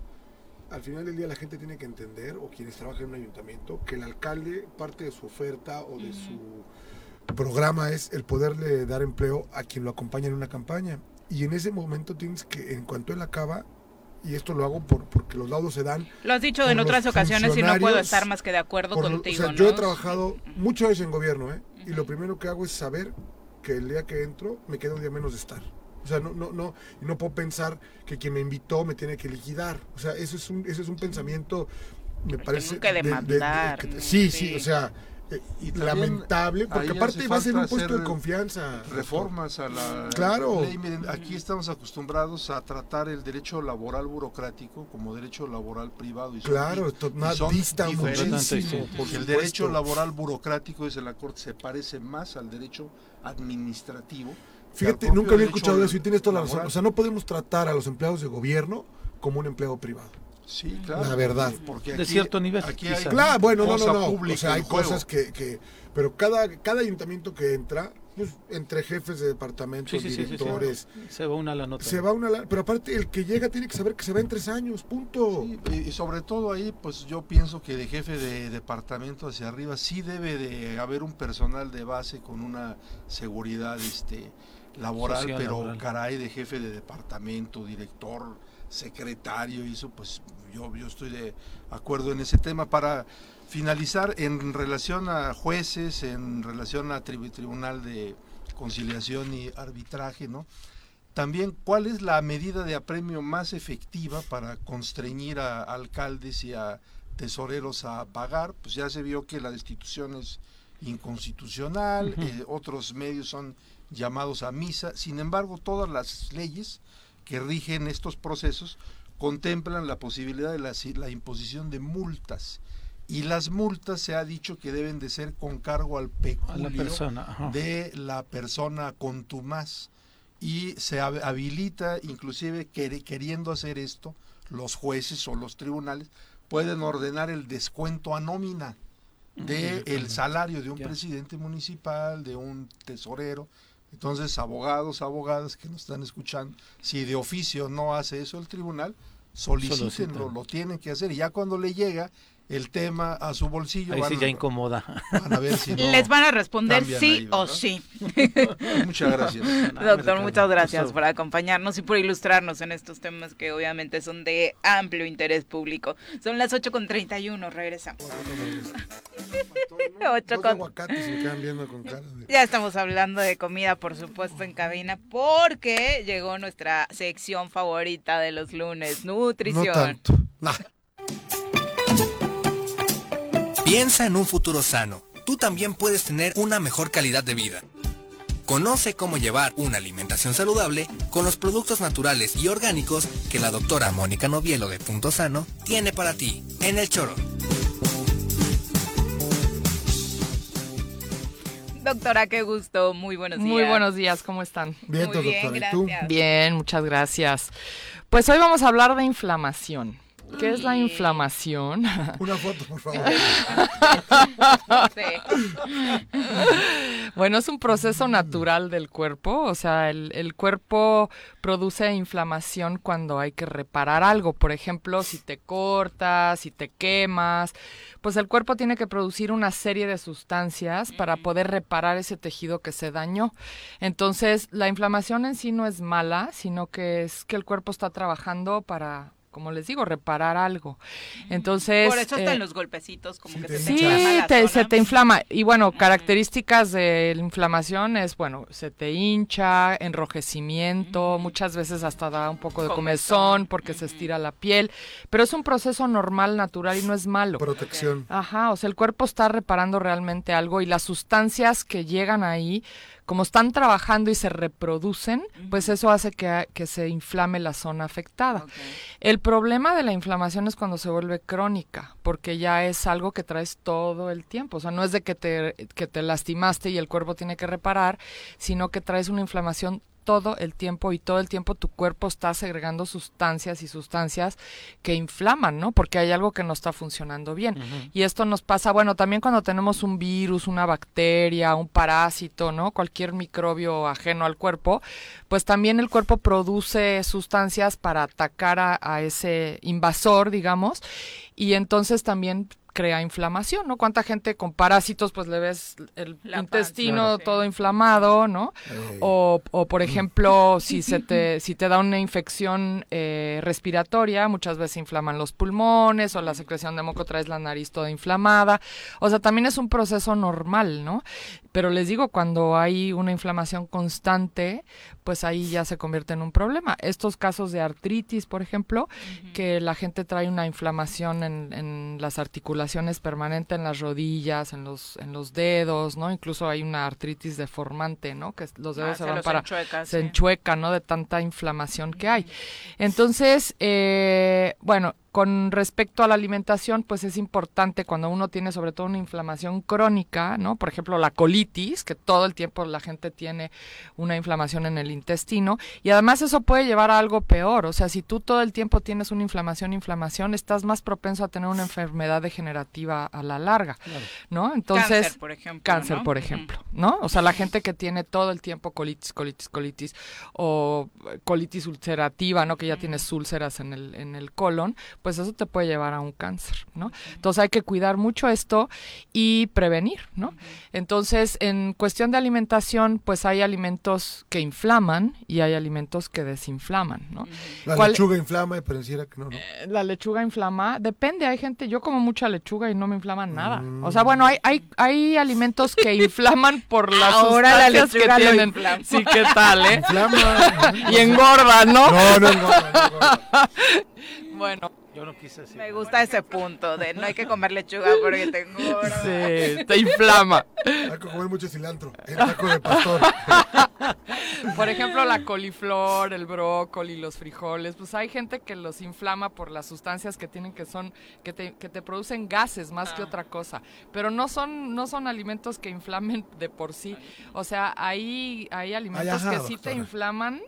al final del día la gente tiene que entender, o quienes trabajan en un ayuntamiento, que el alcalde, parte de su oferta o de su programa es el poderle dar empleo a quien lo acompaña en una campaña. Y en ese momento tienes que, en cuanto él acaba, y esto lo hago por, porque los laudos se dan. Lo has dicho en otras ocasiones y no puedo estar más que de acuerdo contigo. Yo he trabajado muchas veces en gobierno, ¿eh? y lo primero que hago es saber que el día que entro me queda un día menos de estar. O sea, no, no, no, no puedo pensar que quien me invitó me tiene que liquidar. O sea, eso es un, eso es un pensamiento, me parece... Que demandar. sí, sí, o sea, y lamentable, porque aparte va a ser un puesto de confianza. Reformas a la claro. ley. Miren, aquí estamos acostumbrados a tratar el derecho laboral burocrático como derecho laboral privado. Y claro, son, dista muchísimo. Porque el derecho laboral burocrático, dice la Corte, se parece más al derecho administrativo. Fíjate, nunca había escuchado eso y tienes toda la razón. O sea, no podemos tratar a los empleados de gobierno como un empleado privado. Sí, claro. La verdad. Porque de cierto nivel. Aquí hay claro, bueno, no, no, no. O sea, hay cosas que, que, Pero cada, cada ayuntamiento que entra, pues, entre jefes de departamentos, directores. se va una la nota. Se va una la, Pero aparte, el que llega tiene que saber que se va en tres años, punto. y, sobre todo ahí, pues yo pienso que de jefe de departamento hacia arriba sí debe de haber un personal de base con una seguridad este laboral, pero caray, de jefe de departamento, director, secretario, y eso pues yo, yo estoy de acuerdo en ese tema. Para finalizar, en relación a jueces, en relación a Tribunal de Conciliación y Arbitraje, ¿no? También, ¿cuál es la medida de apremio más efectiva para constreñir a alcaldes y a tesoreros a pagar? Pues ya se vio que la destitución es inconstitucional, eh, otros medios son llamados a misa, sin embargo, todas las leyes que rigen estos procesos contemplan la posibilidad de la, imposición de multas. Y las multas se ha dicho que deben de ser con cargo al peculio de la persona contumaz. Y se habilita inclusive queriendo hacer esto los jueces o los tribunales pueden ordenar el descuento a nómina de el salario de un presidente municipal, de un tesorero, entonces, abogados, abogadas que nos están escuchando, si de oficio no hace eso el tribunal, solicítenlo, lo tienen que hacer. Y ya cuando le llega el tema a su bolsillo. Ahí sí ya incomoda. (laughs) Les van a responder sí o sí. muchas gracias. (laughs) Doctor, muchas gracias por acompañarnos y por ilustrarnos en estos temas que obviamente son de amplio interés público. Son las 8 con 31, regresamos. (laughs) Ya estamos hablando de comida, por supuesto, en cabina, porque llegó nuestra sección favorita de los lunes, nutrición. No tanto. Piensa en un futuro sano. Tú también puedes tener una mejor calidad de vida. Conoce cómo llevar una alimentación saludable con los productos naturales y orgánicos que la doctora Mónica Novielo de Punto Sano tiene para ti en el choro. Doctora, qué gusto. Muy buenos días. Muy buenos días, ¿cómo están? Bien, doctora. ¿Y tú? Bien, muchas gracias. Pues hoy vamos a hablar de inflamación. ¿Qué es la inflamación? (laughs) Una foto, por favor. (laughs) bueno, es un proceso natural del cuerpo, o sea, el, el, cuerpo produce inflamación cuando hay que reparar algo. Por ejemplo, si te cortas, si te quemas, pues el cuerpo tiene que producir una serie de sustancias para poder reparar ese tejido que se dañó. Entonces, la inflamación en sí no es mala, sino que es que el cuerpo está trabajando para como les digo, reparar algo. Entonces... Por eso están eh, los golpecitos, como que te Sí, se te inflama. Y bueno, características de la inflamación es, bueno, se te hincha, enrojecimiento, muchas veces hasta da un poco de comezón porque se estira la piel, pero es un proceso normal, natural y no es malo. Protección. Ajá, o sea, el cuerpo está reparando realmente algo y las sustancias que llegan ahí como están trabajando y se reproducen, pues eso hace que, se inflame la zona afectada. El problema de la inflamación es cuando se vuelve crónica, porque ya es algo que traes todo el tiempo. O sea, no es de que te, que te lastimaste y el cuerpo tiene que reparar, sino que traes una inflamación todo el tiempo y todo el tiempo tu cuerpo está segregando sustancias y sustancias que inflaman, ¿no? Porque hay algo que no está funcionando bien. Y esto nos pasa, bueno, también cuando tenemos un virus, una bacteria, un parásito, ¿no? Cualquier microbio ajeno al cuerpo, pues también el cuerpo produce sustancias para atacar a, a ese invasor, digamos, y entonces también crea inflamación, ¿no? ¿Cuánta gente con parásitos, pues le ves el intestino todo inflamado, ¿no? O, o, por ejemplo, (laughs) si se te, si te da una infección eh, respiratoria, muchas veces inflaman los pulmones o la secreción de moco traes la nariz toda inflamada. O sea, también es un proceso normal, ¿no? Pero les digo, cuando hay una inflamación constante, pues ahí ya se convierte en un problema. Estos casos de artritis, por ejemplo, que la gente trae una inflamación en, en, las articulaciones permanente, en las rodillas, en los, en los dedos, ¿no? Incluso hay una artritis deformante, ¿no? Que los dedos ah, se, van para... se enchuecan, ¿no? De tanta inflamación que hay. Entonces, eh, bueno, con respecto a la alimentación, pues es importante cuando uno tiene sobre todo una inflamación crónica, ¿no? Por ejemplo, la colitis, que todo el tiempo la gente tiene una inflamación en el intestino, y además eso puede llevar a algo peor, o sea, si tú todo el tiempo tienes una inflamación, inflamación, estás más propenso a tener una enfermedad degenerativa a la larga, ¿no? Entonces, cáncer, por ejemplo, cáncer, por ejemplo, ¿no? O sea, la gente que tiene todo el tiempo colitis, colitis, colitis o colitis ulcerativa, ¿no? Que ya tienes úlceras en el en el colon, pues eso te puede llevar a un cáncer, ¿no? Entonces hay que cuidar mucho esto y prevenir, ¿no? Entonces, en cuestión de alimentación, pues hay alimentos que inflaman y hay alimentos que desinflaman, ¿no? La lechuga inflama y pareciera que no, ¿no? Eh, la lechuga inflama, depende, hay gente, yo como mucha lechuga y no me inflama nada. O sea, bueno, hay, hay, hay alimentos que inflaman por (laughs) las Ahora la lechuga que tienen. Inflama. Sí, ¿qué tal, eh? Inflama. (laughs) y engorda, ¿no? No, no engorda. No engorda. (laughs) bueno, yo no quise decir. Me gusta ese punto de no hay que comer lechuga porque te engorda. Sí, te inflama. Hay que comer mucho cilantro, el taco de pastor. Por ejemplo, la coliflor, el brócoli, los frijoles, pues hay gente que los inflama por las sustancias que tienen que son que te, que te producen gases más que otra cosa, pero no son no son alimentos que inflamen de por sí. O sea, hay hay alimentos Ay, ajá, que sí te inflaman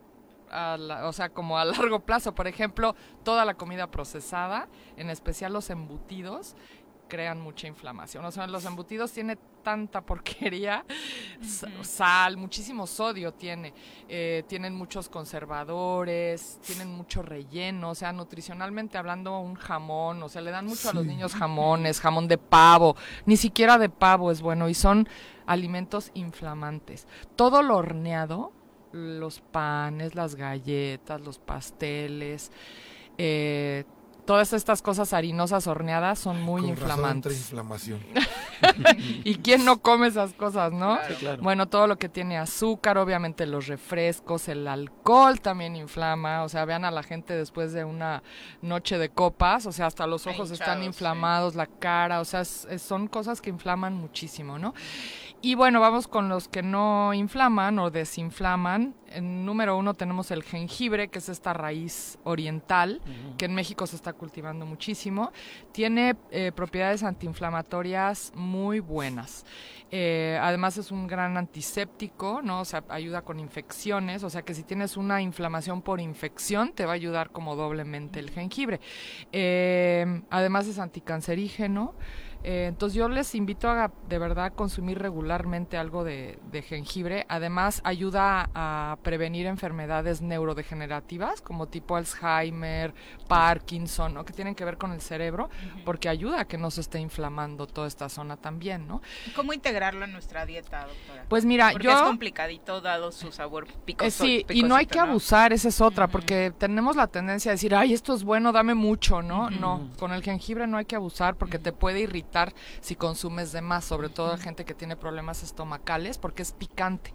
a la- o sea, como a largo plazo. Por ejemplo, toda la comida procesada, en especial los embutidos, crean mucha inflamación. O sea, los embutidos tiene tanta (laughs) porquería, sa- sal, muchísimo sodio tiene, eh, tienen muchos conservadores, tienen mucho relleno, o sea, nutricionalmente hablando, un jamón, o sea, le dan mucho a los niños jamones, jamón de pavo, ni siquiera de pavo es bueno y son alimentos inflamantes. Todo lo horneado, los panes, las galletas, los pasteles, eh, todas estas cosas harinosas horneadas son muy Con razón entra inflamantes. inflamación. (laughs) ¿Y quién no come esas cosas, no? Sí, claro. Bueno, todo lo que tiene azúcar, obviamente los refrescos, el alcohol también inflama. O sea, vean a la gente después de una noche de copas, o sea, hasta los ojos están inflamados, la cara, o sea, es- es- son cosas que inflaman muchísimo, ¿no? Y bueno, vamos con los que no inflaman o desinflaman. En número uno tenemos el jengibre, que es esta raíz oriental, que en México se está cultivando muchísimo. Tiene eh, propiedades antiinflamatorias muy buenas. Eh, además es un gran antiséptico, ¿no? O sea, ayuda con infecciones, o sea que si tienes una inflamación por infección, te va a ayudar como doblemente el jengibre. Eh, además es anticancerígeno. Eh, entonces yo les invito a de verdad a consumir regularmente algo de, de jengibre. Además ayuda a prevenir enfermedades neurodegenerativas como tipo Alzheimer, Parkinson, ¿no? que tienen que ver con el cerebro, porque ayuda a que no se esté inflamando toda esta zona también, ¿no? ¿Cómo integrarlo en nuestra dieta, doctora? Pues mira, Porque yo- es complicadito dado su sabor picoso. Eh, sí, y no hay que abusar, esa es otra, porque tenemos la tendencia a decir, ay, esto es bueno, dame mucho, ¿no? No, con el jengibre no hay que abusar porque te puede irritar si consumes de más, sobre todo gente que tiene problemas estomacales, porque es picante.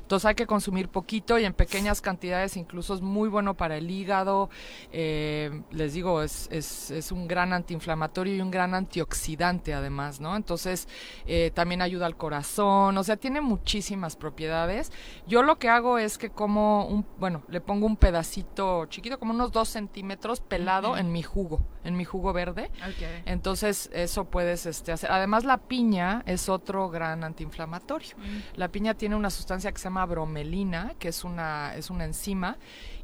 Entonces hay que consumir poquito y en pequeñas cantidades, incluso es muy bueno para el hígado. eh, les digo, es, es, es un gran antiinflamatorio y un gran antioxidante además, ¿no? Entonces eh, también ayuda al corazón, o sea, tiene muchísimas propiedades. Yo lo que hago es que como un, bueno, le pongo un pedacito chiquito, como unos dos centímetros pelado en mi jugo, en mi jugo verde. Ok. Entonces, eso puedes este, hacer. Además, la piña es otro gran antiinflamatorio. Mm. La piña tiene una sustancia que se llama bromelina, que es una, es una enzima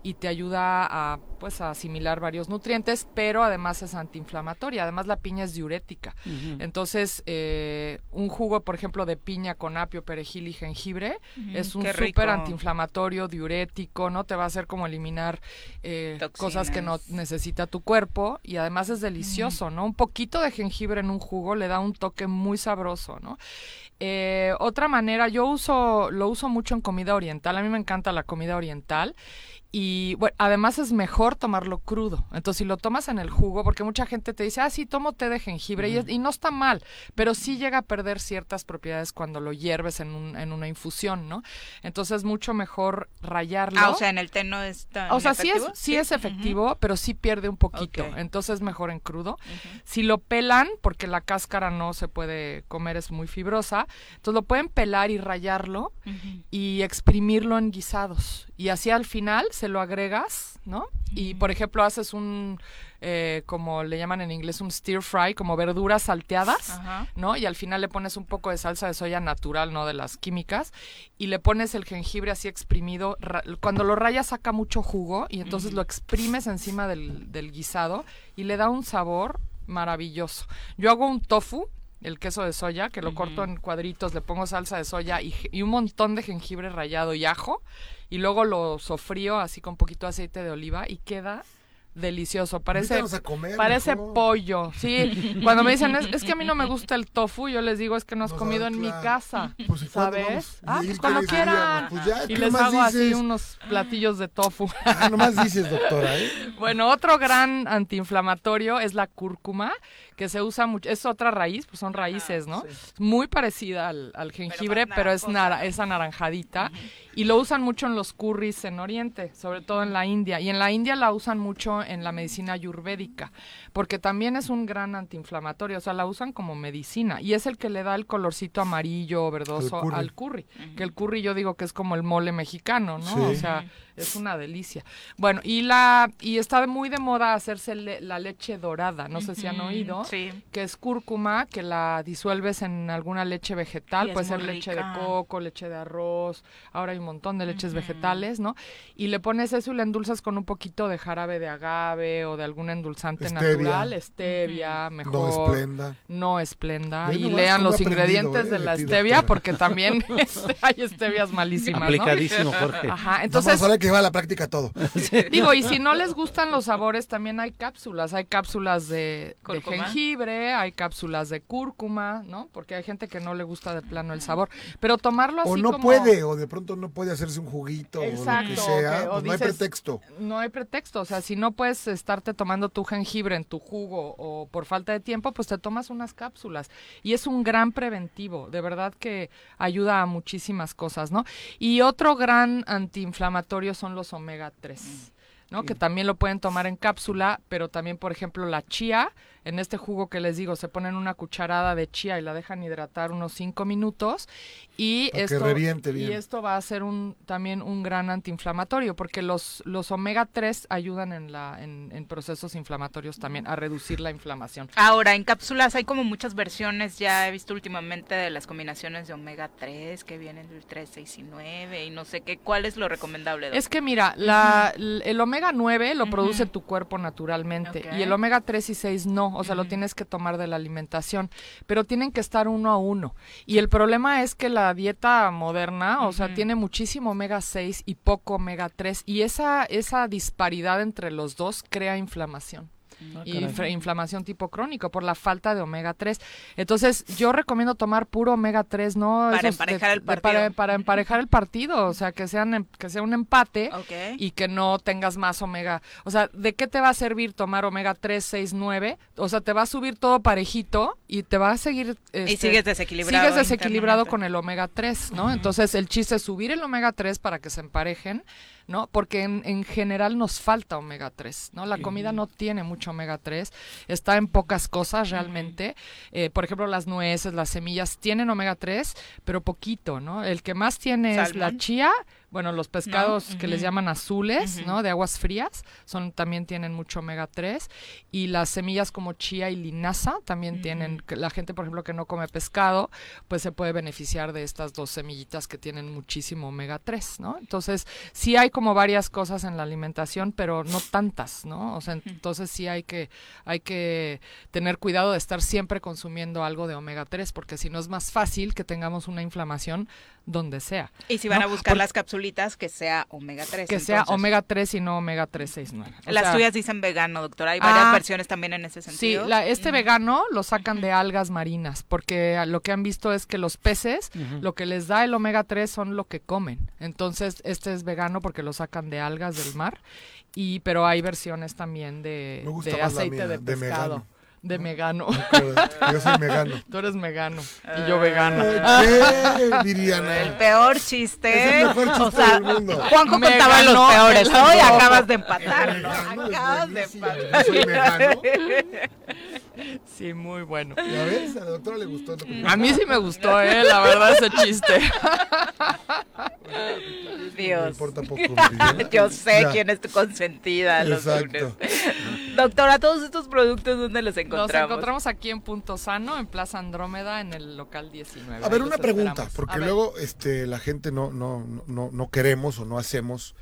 y te ayuda a, pues, a asimilar varios nutrientes, pero además es antiinflamatoria. Además, la piña es diurética. Entonces, eh, un jugo, por ejemplo, de piña con apio, perejil y jengibre es un súper antiinflamatorio, diurético, ¿no? Te va a hacer como eliminar eh, cosas que no necesita tu cuerpo y además es delicioso, ¿no? Un poquito de jengibre en un jugo le da un toque muy sabroso, ¿no? Eh, otra manera, yo uso, lo uso mucho en comida oriental, a mí me encanta la comida oriental y bueno, además es mejor tomarlo crudo. Entonces, si lo tomas en el jugo, porque mucha gente te dice, ah, sí, tomo té de jengibre, y, no está mal, pero sí llega a perder ciertas propiedades cuando lo hierves en, un, en una infusión, ¿no? Entonces, es mucho mejor rayarlo. Ah, o sea, en el té no está. O sea, sí es, sí, es efectivo, pero sí pierde un poquito. Entonces, mejor en crudo. Si lo pelan, porque la cáscara no se puede comer, es muy fibrosa, entonces lo pueden pelar y rayarlo y exprimirlo en guisados. Y así al final se lo agregas, ¿no? Y por ejemplo haces un, eh, como le llaman en inglés, un stir fry, como verduras salteadas, ¿no? Y al final le pones un poco de salsa de soya natural, no de las químicas, y le pones el jengibre así exprimido. Cuando lo rayas saca mucho jugo y entonces lo exprimes encima del, del guisado y le da un sabor maravilloso. Yo hago un tofu el queso de soya, que lo corto en cuadritos, le pongo salsa de soya y, y, un montón de jengibre rallado y ajo, y luego lo sofrío así con poquito de aceite de oliva y queda delicioso. Parece, parece pollo. Sí, cuando me dicen, es, que a mí no me (laughs) gusta el tofu, yo les digo, es que no has comido en mi casa. Pues, ¿Sabes? ah, pues cuando quieran. Pues y les hago así unos platillos de tofu. (laughs) Ah, nomás dices, doctora. ¿eh? Bueno, otro gran antiinflamatorio es la cúrcuma, que se usa mucho. Es otra raíz, pues son raíces, ¿no? Muy parecida al, jengibre, pero, es, nara, es anaranjadita. Y lo usan mucho en los curries en Oriente, sobre todo en la India. Y en la India la usan mucho en la medicina ayurvédica, porque también es un gran antiinflamatorio, o sea, la usan como medicina. Y es el que le da el colorcito amarillo o verdoso al curry. Que el curry yo digo que es como el mole mexicano, ¿no? O sea, es una delicia. Bueno, y la y está muy de moda hacerse la leche dorada, no sé si han oído, que es cúrcuma, que la disuelves en alguna leche vegetal, puede ser leche de coco, leche de arroz, ahora hay un montón de leches vegetales, ¿no? Y le pones eso y le endulzas con un poquito de jarabe de agave o de algún endulzante natural, stevia, mejor. No esplenda. No esplenda. y lean los ingredientes de ¿eh? la stevia porque también (laughs) hay stevias malísimas, Aplicadísimo, Jorge. Ajá, entonces que va a la práctica todo. (laughs) (laughs) Digo, y si no les gustan los sabores, también hay cápsulas. Hay cápsulas de, jengibre, hay cápsulas de cúrcuma, ¿no? Porque hay gente que no le gusta de plano el sabor. Pero tomarlo así O no puede, o de pronto no puede hacerse un juguito o lo que sea. Pues no hay pretexto. No hay pretexto. O sea, si no puedes estarte tomando tu jengibre en tu jugo o por falta de tiempo, pues te tomas unas cápsulas. Y es un gran preventivo. De verdad que ayuda a muchísimas cosas, ¿no? Y otro gran antiinflamatorio son los omega 3. ¿no? Que también lo pueden tomar en cápsula, pero también, por ejemplo, la chía en este jugo que les digo, se ponen una cucharada de chía y la dejan hidratar unos 5 minutos y esto, y esto va a ser un, también un gran antiinflamatorio porque los, los omega 3 ayudan en, la, en, procesos inflamatorios también a reducir la inflamación. Ahora, en cápsulas hay como muchas versiones, ya he visto últimamente de las combinaciones de omega 3 que vienen del 3, 6 y 9 y no sé qué, ¿cuál es lo recomendable? Es que mira, la, el omega 9 lo produce tu cuerpo naturalmente y el omega 3 y 6 no o sea, lo tienes que tomar de la alimentación, pero tienen que estar uno a uno. Y el problema es que la dieta moderna, o sea, tiene muchísimo omega 6 y poco omega 3 y esa esa disparidad entre los dos crea inflamación. Ah, y inflamación tipo crónico por la falta de omega 3. Entonces, yo recomiendo tomar puro omega 3, ¿no? Para emparejar el partido. Para, emparejar el partido, o sea, que, sean, que sea un empate y que no tengas más omega. O sea, ¿de qué te va a servir tomar omega 3, 6, 9? O sea, te va a subir todo parejito y te va a seguir... y este, sigues desequilibrado. Sigues desequilibrado con el omega 3, ¿no? Entonces, el chiste es subir el omega 3 para que se emparejen ¿no? Porque en, general nos falta omega 3, ¿no? La comida no tiene mucho omega 3, está en pocas cosas realmente. Eh, por ejemplo, las nueces, las semillas tienen omega 3, pero poquito, ¿no? El que más tiene es la chía, bueno, los pescados que les llaman azules, ¿no? De aguas frías, son también tienen mucho omega 3 y las semillas como chía y linaza también tienen la gente, por ejemplo, que no come pescado, pues se puede beneficiar de estas dos semillitas que tienen muchísimo omega 3, ¿no? Entonces, sí hay como varias cosas en la alimentación, pero no tantas, ¿no? O sea, entonces sí hay que hay que tener cuidado de estar siempre consumiendo algo de omega 3 porque si no es más fácil que tengamos una inflamación donde sea. Y si van a buscar las capsulitas, que sea omega 3. Que sea omega 3 y no omega 369. Las tuyas dicen vegano, doctora. Hay varias ah, versiones también en ese sentido. Sí, este vegano lo sacan de algas marinas, porque lo que han visto es que los peces, lo que les da el omega 3 son lo que comen. Entonces, este es vegano porque lo sacan de algas del mar. Y, pero hay versiones también de, de aceite de pescado de Megano. Yo soy Megano. (laughs) Tú eres Megano y yo vegano. ¿Qué, Viriana? El peor chiste. Es el mejor chiste o sea, del mundo. Juanjo contaba los peores. Hoy acabas de empatar. ¿no? Acabas de empatar. Yo soy Megano. (laughs) Sí, muy bueno. ¿Ya ves? A la doctora le gustó. A mí sí me gustó, ¿eh? La verdad, ese chiste. (laughs) Dios. Me poco, (laughs) Yo sé quién es tu consentida Exacto. Doctora, todos estos productos, ¿dónde los encontramos? Los encontramos aquí en Punto Sano, en Plaza Andrómeda, en el local 19. A ver, una pregunta, porque luego este, la gente no, no, no, no queremos o no hacemos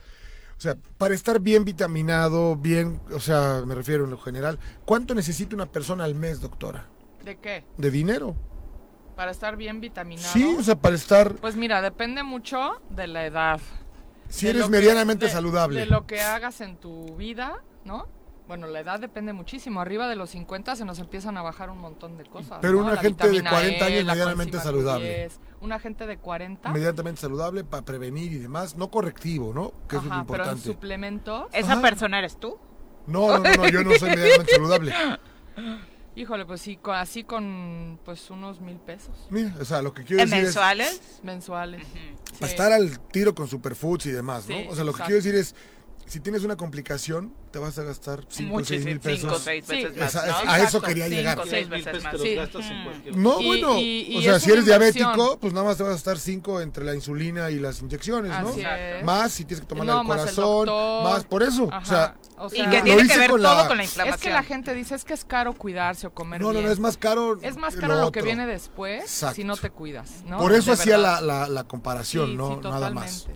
o sea, para estar bien vitaminado, bien, o sea, me refiero en lo general, ¿cuánto necesita una persona al mes, doctora? ¿De qué? De dinero. Para estar bien vitaminado. Sí, o sea, para estar... Pues mira, depende mucho de la edad. Si eres medianamente saludable. De lo que hagas en tu vida, ¿no? Bueno, la edad depende muchísimo. Arriba de los 50 se nos empiezan a bajar un montón de cosas. Pero una gente de 40 años e, medianamente saludable. Una gente de 40. Medianamente saludable para prevenir y demás. No correctivo, ¿no? Que es lo importante. Pero en suplemento. ¿Esa persona eres tú? No, no, no, yo no soy medianamente saludable. (laughs) Híjole, pues sí, así con pues unos mil pesos. Mira, o sea, lo que quiero decir mensuales? es... Mensuales? Mensuales. Para estar al tiro con superfoods y demás, ¿no? o sea, lo que quiero decir es, si tienes una complicación, te vas a gastar 5 o 6 mil pesos. 5 o 6 veces más. A, eso quería llegar. 5 o 6 veces más. Sí. Gastas en cualquier no, bueno. Y, o sea, si eres diabético, pues nada más te vas a gastar 5 entre la insulina y las inyecciones, ¿no? Más si tienes que tomar no, el corazón, más, más, por eso. O sea, o sea, y que tiene que ver con todo con la inflamación. Es que la gente dice es que es caro cuidarse o comer no, bien. No, no, es más caro. Es más caro lo, que viene después si no te cuidas. ¿no? Por eso hacía la, la, la, comparación, ¿no? Nada más.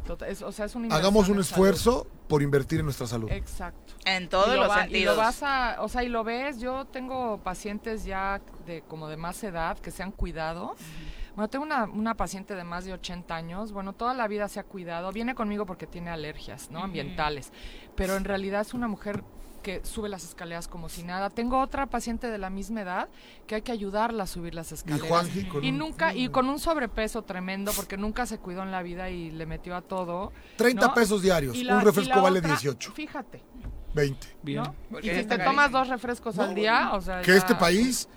O sea, es un Hagamos un esfuerzo por invertir en nuestra salud. Exacto. En todos los sentidos. Y lo vas a, o sea, y lo ves, yo tengo pacientes ya de como de más edad que se han cuidado. Bueno, tengo una, una, paciente de más de 80 años, bueno, toda la vida se ha cuidado, viene conmigo porque tiene alergias, ¿no? Ambientales, pero en realidad es una mujer que sube las escaleras como si nada. Tengo otra paciente de la misma edad que hay que ayudarla a subir las escaleras. Y, nunca y con un sobrepeso tremendo porque nunca se cuidó en la vida y le metió a todo. 30 pesos diarios, un refresco vale 18. Fíjate. 20. Bien. Y si te tomas dos refrescos al día, o sea, que este país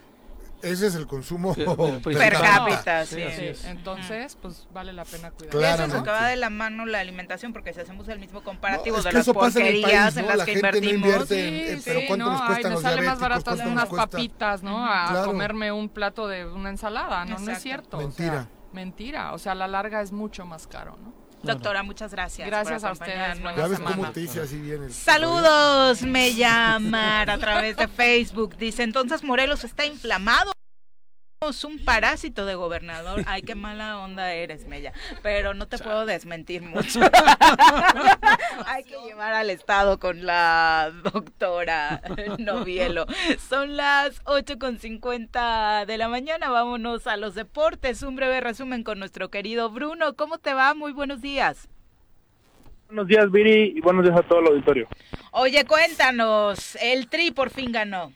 ese es el consumo (laughs) per cápita, sí. Entonces, pues vale la pena cuidar. Claro. Eso acaba de la mano la alimentación, porque si hacemos el mismo comparativo de las porquerías en, las que invertimos. sí, pero ¿cuánto nos cuestan los sale más baratas unas papitas, ¿no? A comerme un plato de una ensalada, ¿no? No es cierto. Mentira. mentira. O sea, a la larga es mucho más caro, ¿no? Doctora, muchas gracias. Gracias a ustedes. Ya ves cómo te dice así bien el Saludos, me llaman a través de Facebook. Dice, entonces Morelos está inflamado un parásito de gobernador. Ay, qué mala onda eres, Mella. Pero no te puedo desmentir mucho. (laughs) Hay que llevar al Estado con la doctora Novielo. Son las 8.50 de la mañana. Vámonos a los deportes. Un breve resumen con nuestro querido Bruno. ¿Cómo te va? Muy buenos días. Buenos días, Viri, y buenos días a todo el auditorio. Oye, cuéntanos. El Tri por fin ganó.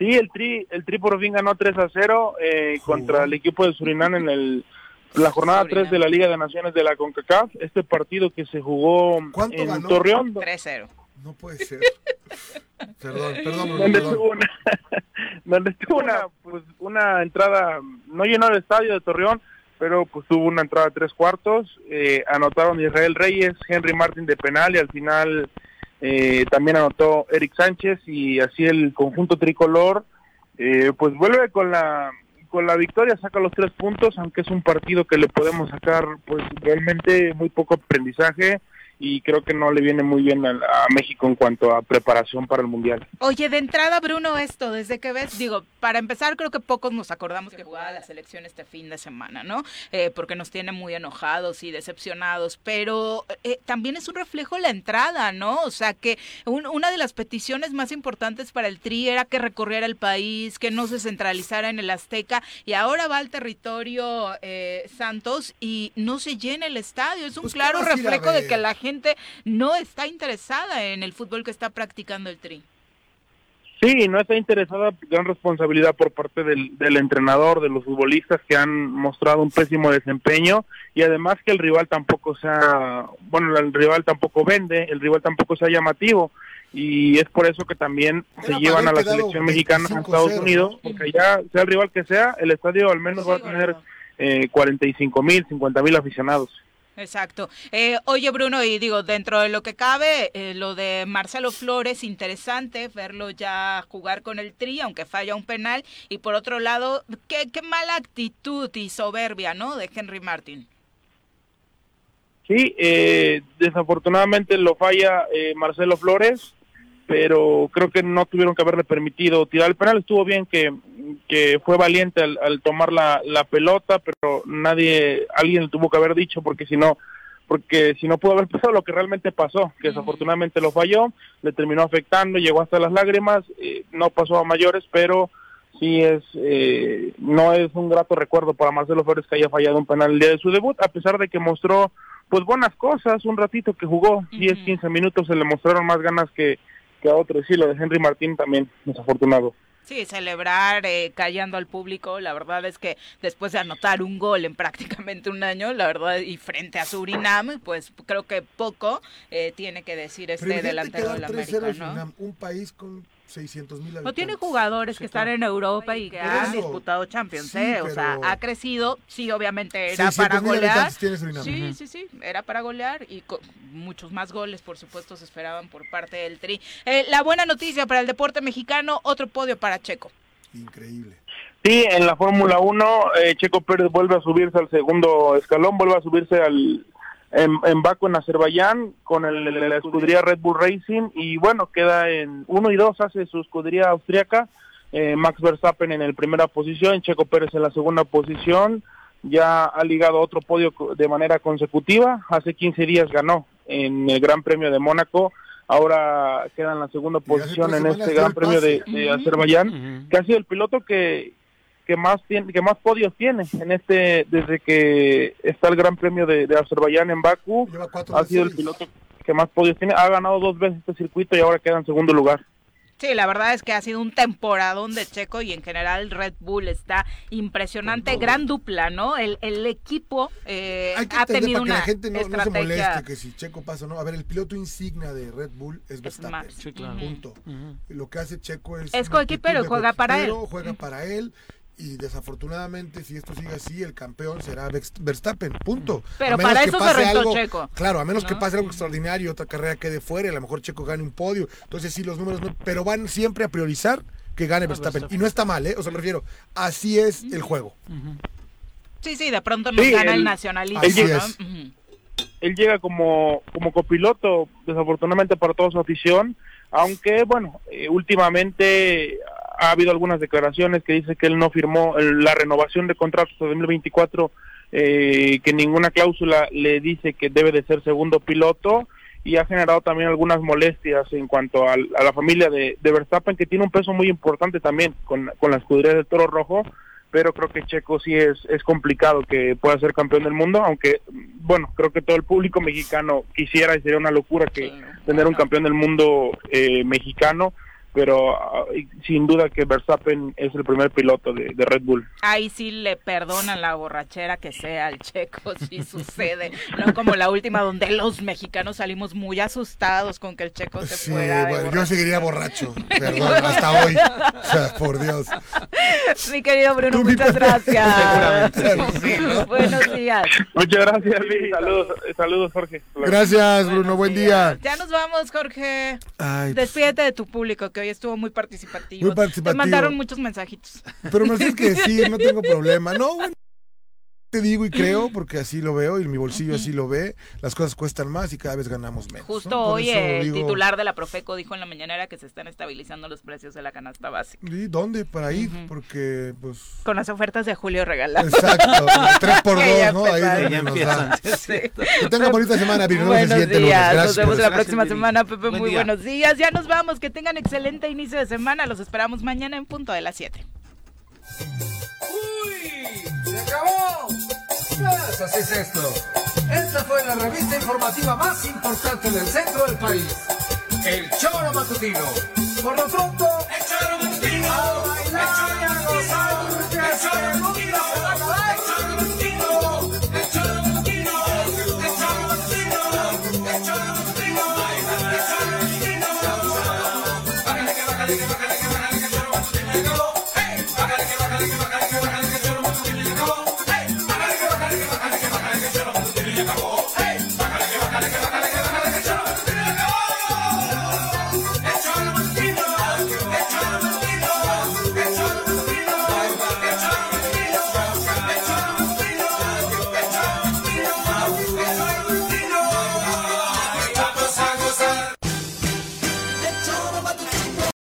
Sí, el Tri, el Tri por fin ganó 3 a 0 eh, contra el equipo de Surinam en el, la jornada 3 de la Liga de Naciones de la CONCACAF. Este partido que se jugó en Torreón. 3-0. No puede ser. (laughs) perdón, perdón. Donde tuvo una, (laughs) donde tuvo una, pues, una entrada, no llenó el estadio de Torreón, pero pues tuvo una entrada de tres cuartos. Eh, anotaron Israel Reyes, Henry Martin de penal y al final eh, también anotó Eric Sánchez y así el conjunto tricolor eh, pues vuelve con la con la victoria saca los tres puntos aunque es un partido que le podemos sacar pues realmente muy poco aprendizaje y creo que no le viene muy bien a, México en cuanto a preparación para el Mundial. Oye, de entrada, Bruno, esto, desde que ves, digo, para empezar, creo que pocos nos acordamos que jugaba la selección este fin de semana, ¿no? Eh, porque nos tiene muy enojados y decepcionados, pero eh, también es un reflejo la entrada, ¿no? O sea, que una de las peticiones más importantes para el TRI era que recorriera el país, que no se centralizara en el Azteca, y ahora va al territorio eh, Santos y no se llena el estadio. Es un pues, claro reflejo de que la gente no está interesada en el fútbol que está practicando el Tri. Sí, no está interesada, gran responsabilidad por parte del, entrenador, de los futbolistas que han mostrado un pésimo desempeño y además que el rival tampoco sea, bueno, el rival tampoco vende, el rival tampoco sea llamativo y es por eso que también se llevan a la selección mexicana a Estados Unidos, porque ya sea el rival que sea, el estadio al menos va a tener eh, 45 mil, 50 mil aficionados. Exacto. Eh, oye, Bruno, y digo, dentro de lo que cabe, eh, lo de Marcelo Flores, interesante verlo ya jugar con el Tri, aunque falla un penal. Y por otro lado, qué, qué mala actitud y soberbia, ¿no? De Henry Martin. Sí, eh, desafortunadamente lo falla Marcelo Flores pero creo que no tuvieron que haberle permitido tirar el penal. Estuvo bien que, que fue valiente al, tomar la, la, pelota, pero nadie, alguien le tuvo que haber dicho, porque si no, porque si no pudo haber (laughs) pasado lo que realmente pasó, que desafortunadamente lo falló, le terminó afectando, llegó hasta las lágrimas, eh, no pasó a mayores, pero sí es, eh, no es un grato recuerdo para Marcelo Flores que haya fallado un penal el día de su debut, a pesar de que mostró pues buenas cosas, un ratito que jugó, 10, 15 minutos se le mostraron más ganas que, que a otro. Sí, lo de Henry Martín también, desafortunado. Sí, celebrar eh, callando al público, la verdad es que después de anotar un gol en prácticamente un año, la verdad, y frente a Surinam, pues creo que poco eh, tiene que decir este delantero de la América, Un país con 600 mil No tiene jugadores que están en Europa y que han disputado Champions, ¿eh? O sea, ha crecido, sí, obviamente era para golear. Sí, sí, sí, era para golear y muchos más goles, por supuesto, se esperaban por parte del Tri. Eh, la buena noticia para el deporte mexicano, otro podio para Checo. Increíble. Sí, en la Fórmula 1, eh, Checo Pérez vuelve a subirse al segundo escalón, vuelve a subirse al en, en Baku, en Azerbaiyán, con el, la escudería. Red Bull Racing, y bueno, queda en uno y dos, hace su escudería austriaca, eh, Max Verstappen en la primera posición, Checo Pérez en la segunda posición, ya ha ligado otro podio de manera consecutiva, hace 15 días ganó en el Gran Premio de Mónaco, ahora queda en la segunda posición en este Gran Premio de, Azerbaiyán, que ha sido el piloto que, que más tiene, que más podios tiene en este desde que está el Gran Premio de, Azerbaiyán en Bakú ha sido el piloto que más podios tiene ha ganado dos veces este circuito y ahora queda en segundo lugar Sí, la verdad es que ha sido un temporadón de Checo y en general Red Bull está impresionante, gran dupla, ¿no? El, el equipo eh, ha tenido una que la gente no, se moleste que si Checo pasa, ¿no? A ver, el piloto insignia de Red Bull es Verstappen. Sí, claro. Punto. Lo que hace Checo es... Es coequipero, juega para él. Juega para él y desafortunadamente si esto sigue así el campeón será Verstappen, punto. Pero para eso se rentó Checo. Claro, a menos que pase algo extraordinario, otra carrera quede fuera, y a lo mejor Checo gane un podio. Entonces sí, los números no, pero van siempre a priorizar que gane Verstappen. Y no está mal, ¿eh? O sea, me refiero, así es el juego. Sí, sí, de pronto nos gana el, nacionalismo. Él llega, él llega como, como copiloto, desafortunadamente para toda su afición, aunque bueno, eh, últimamente ha habido algunas declaraciones que dice que él no firmó la renovación de contratos de 2024, eh, que ninguna cláusula le dice que debe de ser segundo piloto y ha generado también algunas molestias en cuanto a, la familia de, Verstappen, que tiene un peso muy importante también con, con la escudería del Toro Rojo, pero creo que Checo sí es, es complicado que pueda ser campeón del mundo, aunque, bueno, creo que todo el público mexicano quisiera y sería una locura que tener un campeón del mundo eh, mexicano, pero ah, sin duda que Verstappen es el primer piloto de, Red Bull. Ahí sí le perdonan la borrachera que sea al checo (laughs) si sucede, no como la última donde los mexicanos salimos muy asustados con que el checo se sí, fuera. Bueno, yo seguiría borracho, (laughs) perdón, hasta hoy, o sea, por Dios. Mi querido Bruno, muchas (laughs) gracias. Buenos días. Muchas gracias, Luis. Saludos, saludos Jorge. Gracias, Bruno, buen día. Ya nos vamos, Jorge. Despídete de tu público, que hoy estuvo muy participativo. Muy participativo. Te mandaron muchos mensajitos. Pero me tienes que decir, no tengo problema. No, bueno. Te digo y (laughs) creo, porque así lo veo y mi bolsillo así lo ve, las cosas cuestan más y cada vez ganamos menos. Justo hoy el titular de la Profeco dijo en la mañanera que se están estabilizando los precios de la canasta básica. ¿Y dónde? Para ir, porque pues... Con las ofertas de Julio regalado. Exacto, tres por (laughs) dos, ¿no? Ahí ya empiezan. Sí. Que tengan bonita semana, Buenos días, nos vemos la próxima semana, Pepe, muy buenos días. Ya nos vamos, que tengan excelente inicio de semana, los esperamos mañana en punto de las 7. ¡Uy! ¡Se acabó! Pues, así es esto. Esta fue la revista informativa más importante del centro del país. El Choro Matutino. Por lo pronto, el Choro Matutino. A bailar, el Choro Matutino. A.